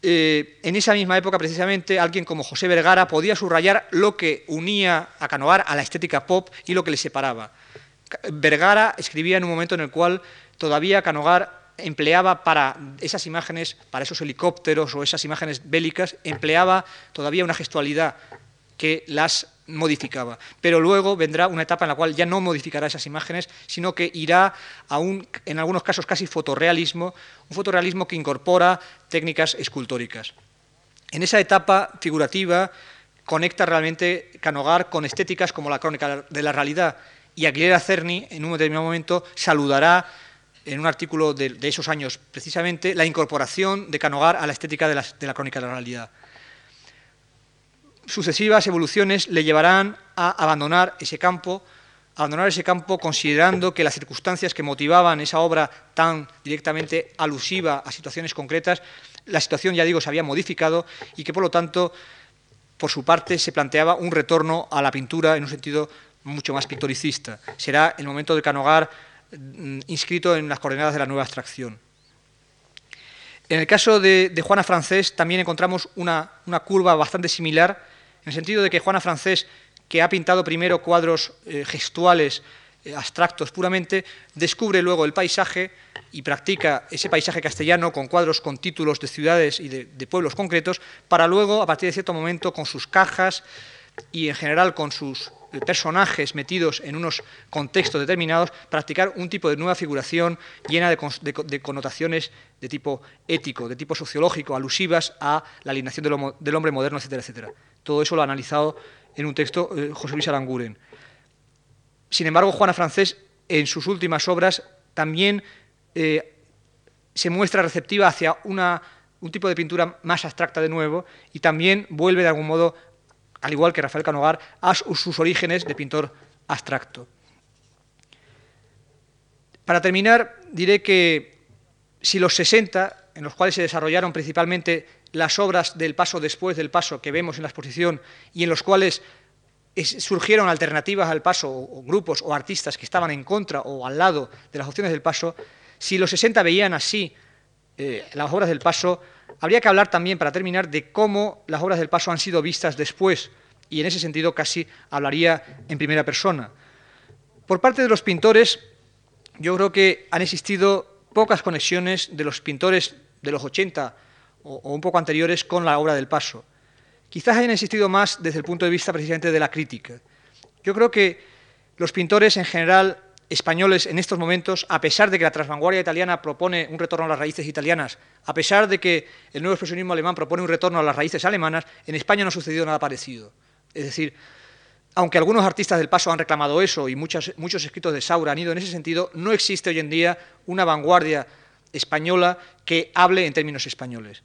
S2: Eh, en esa misma época, precisamente, alguien como José Vergara podía subrayar lo que unía a Canovar a la estética pop y lo que le separaba. Vergara escribía en un momento en el cual todavía Canogar empleaba para esas imágenes, para esos helicópteros o esas imágenes bélicas, empleaba todavía una gestualidad que las modificaba. Pero luego vendrá una etapa en la cual ya no modificará esas imágenes, sino que irá a un, en algunos casos casi fotorrealismo, un fotorrealismo que incorpora técnicas escultóricas. En esa etapa figurativa conecta realmente Canogar con estéticas como la crónica de la realidad y Aguilera Cerny en un determinado momento saludará en un artículo de, esos años precisamente, la incorporación de Canogar a la estética de la, crónica de la realidad. Sucesivas evoluciones le llevarán a abandonar ese campo, abandonar ese campo considerando que las circunstancias que motivaban esa obra tan directamente alusiva a situaciones concretas, la situación, ya digo, se había modificado y que por lo tanto, por su parte, se planteaba un retorno a la pintura en un sentido mucho más pictoricista. Será el momento de Canogar inscrito en las coordenadas de la nueva abstracción. En el caso de, Juana Francés también encontramos una, curva bastante similar, en el sentido de que Juana Francés, que ha pintado primero cuadros eh, gestuales, eh, abstractos puramente, descubre luego el paisaje y practica ese paisaje castellano con cuadros con títulos de ciudades y de pueblos concretos, para luego, a partir de cierto momento, con sus cajas y en general con sus personajes metidos en unos contextos determinados, practicar un tipo de nueva figuración llena de, connotaciones de tipo ético, de tipo sociológico, alusivas a la alineación del, hombre moderno, etcétera, etcétera. Todo eso lo ha analizado en un texto eh, José Luis Aranguren. Sin embargo, Juana Francés, en sus últimas obras, también eh, se muestra receptiva hacia un tipo de pintura más abstracta de nuevo y también vuelve de algún modo al igual que Rafael Canogar, a sus orígenes de pintor abstracto. Para terminar, diré que si los 60, en los cuales se desarrollaron principalmente las obras del paso después del paso que vemos en la exposición y en los cuales surgieron alternativas al paso o grupos o artistas que estaban en contra o al lado de las opciones del paso, si los 60 veían así eh, las obras del paso, habría que hablar también, para terminar, de cómo las obras del paso han sido vistas después, y en ese sentido casi hablaría en primera persona. Por parte de los pintores, yo creo que han existido pocas conexiones de los pintores de los 80 o, un poco anteriores con la obra del paso. Quizás hayan existido más desde el punto de vista precisamente de la crítica. Yo creo que los pintores en general españoles en estos momentos, a pesar de que la transvanguardia italiana propone un retorno a las raíces italianas, a pesar de que el nuevo expresionismo alemán propone un retorno a las raíces alemanas, en España no ha sucedido nada parecido. Es decir, aunque algunos artistas del paso han reclamado eso y muchos escritos de Saura han ido en ese sentido, no existe hoy en día una vanguardia española que hable en términos españoles.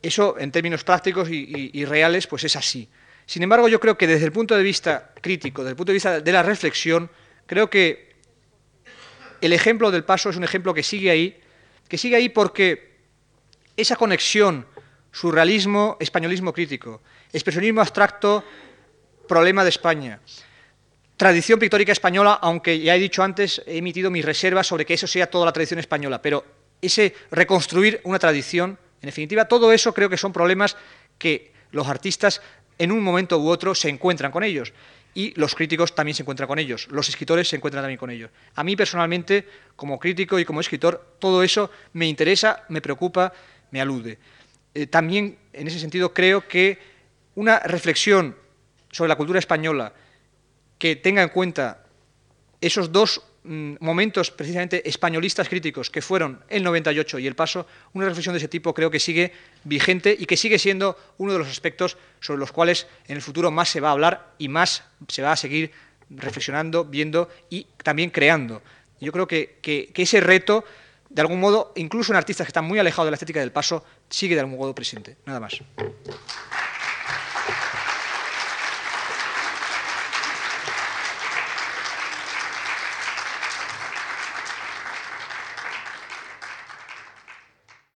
S2: Eso, en términos prácticos y, reales, pues es así. Sin embargo, yo creo que desde el punto de vista crítico, desde el punto de vista de la reflexión, creo que el ejemplo del paso es un ejemplo que sigue ahí, que sigue ahí porque esa conexión surrealismo, españolismo crítico, expresionismo abstracto, problema de España. Tradición pictórica española, aunque ya he dicho antes, he emitido mis reservas sobre que eso sea toda la tradición española, pero ese reconstruir una tradición, en definitiva, todo eso creo que son problemas que los artistas en un momento u otro se encuentran con ellos y los críticos también se encuentran con ellos, los escritores se encuentran también con ellos. A mí personalmente, como crítico y como escritor, todo eso me interesa, me preocupa, me alude. Eh, también, en ese sentido, creo que una reflexión sobre la cultura española que tenga en cuenta esos dos momentos precisamente españolistas críticos que fueron el 98 y el paso, una reflexión de ese tipo creo que sigue vigente y que sigue siendo uno de los aspectos sobre los cuales en el futuro más se va a hablar y más se va a seguir reflexionando, viendo y también creando. Yo creo que, que ese reto, de algún modo, incluso en artistas que están muy alejados de la estética del paso, sigue de algún modo presente. Nada más.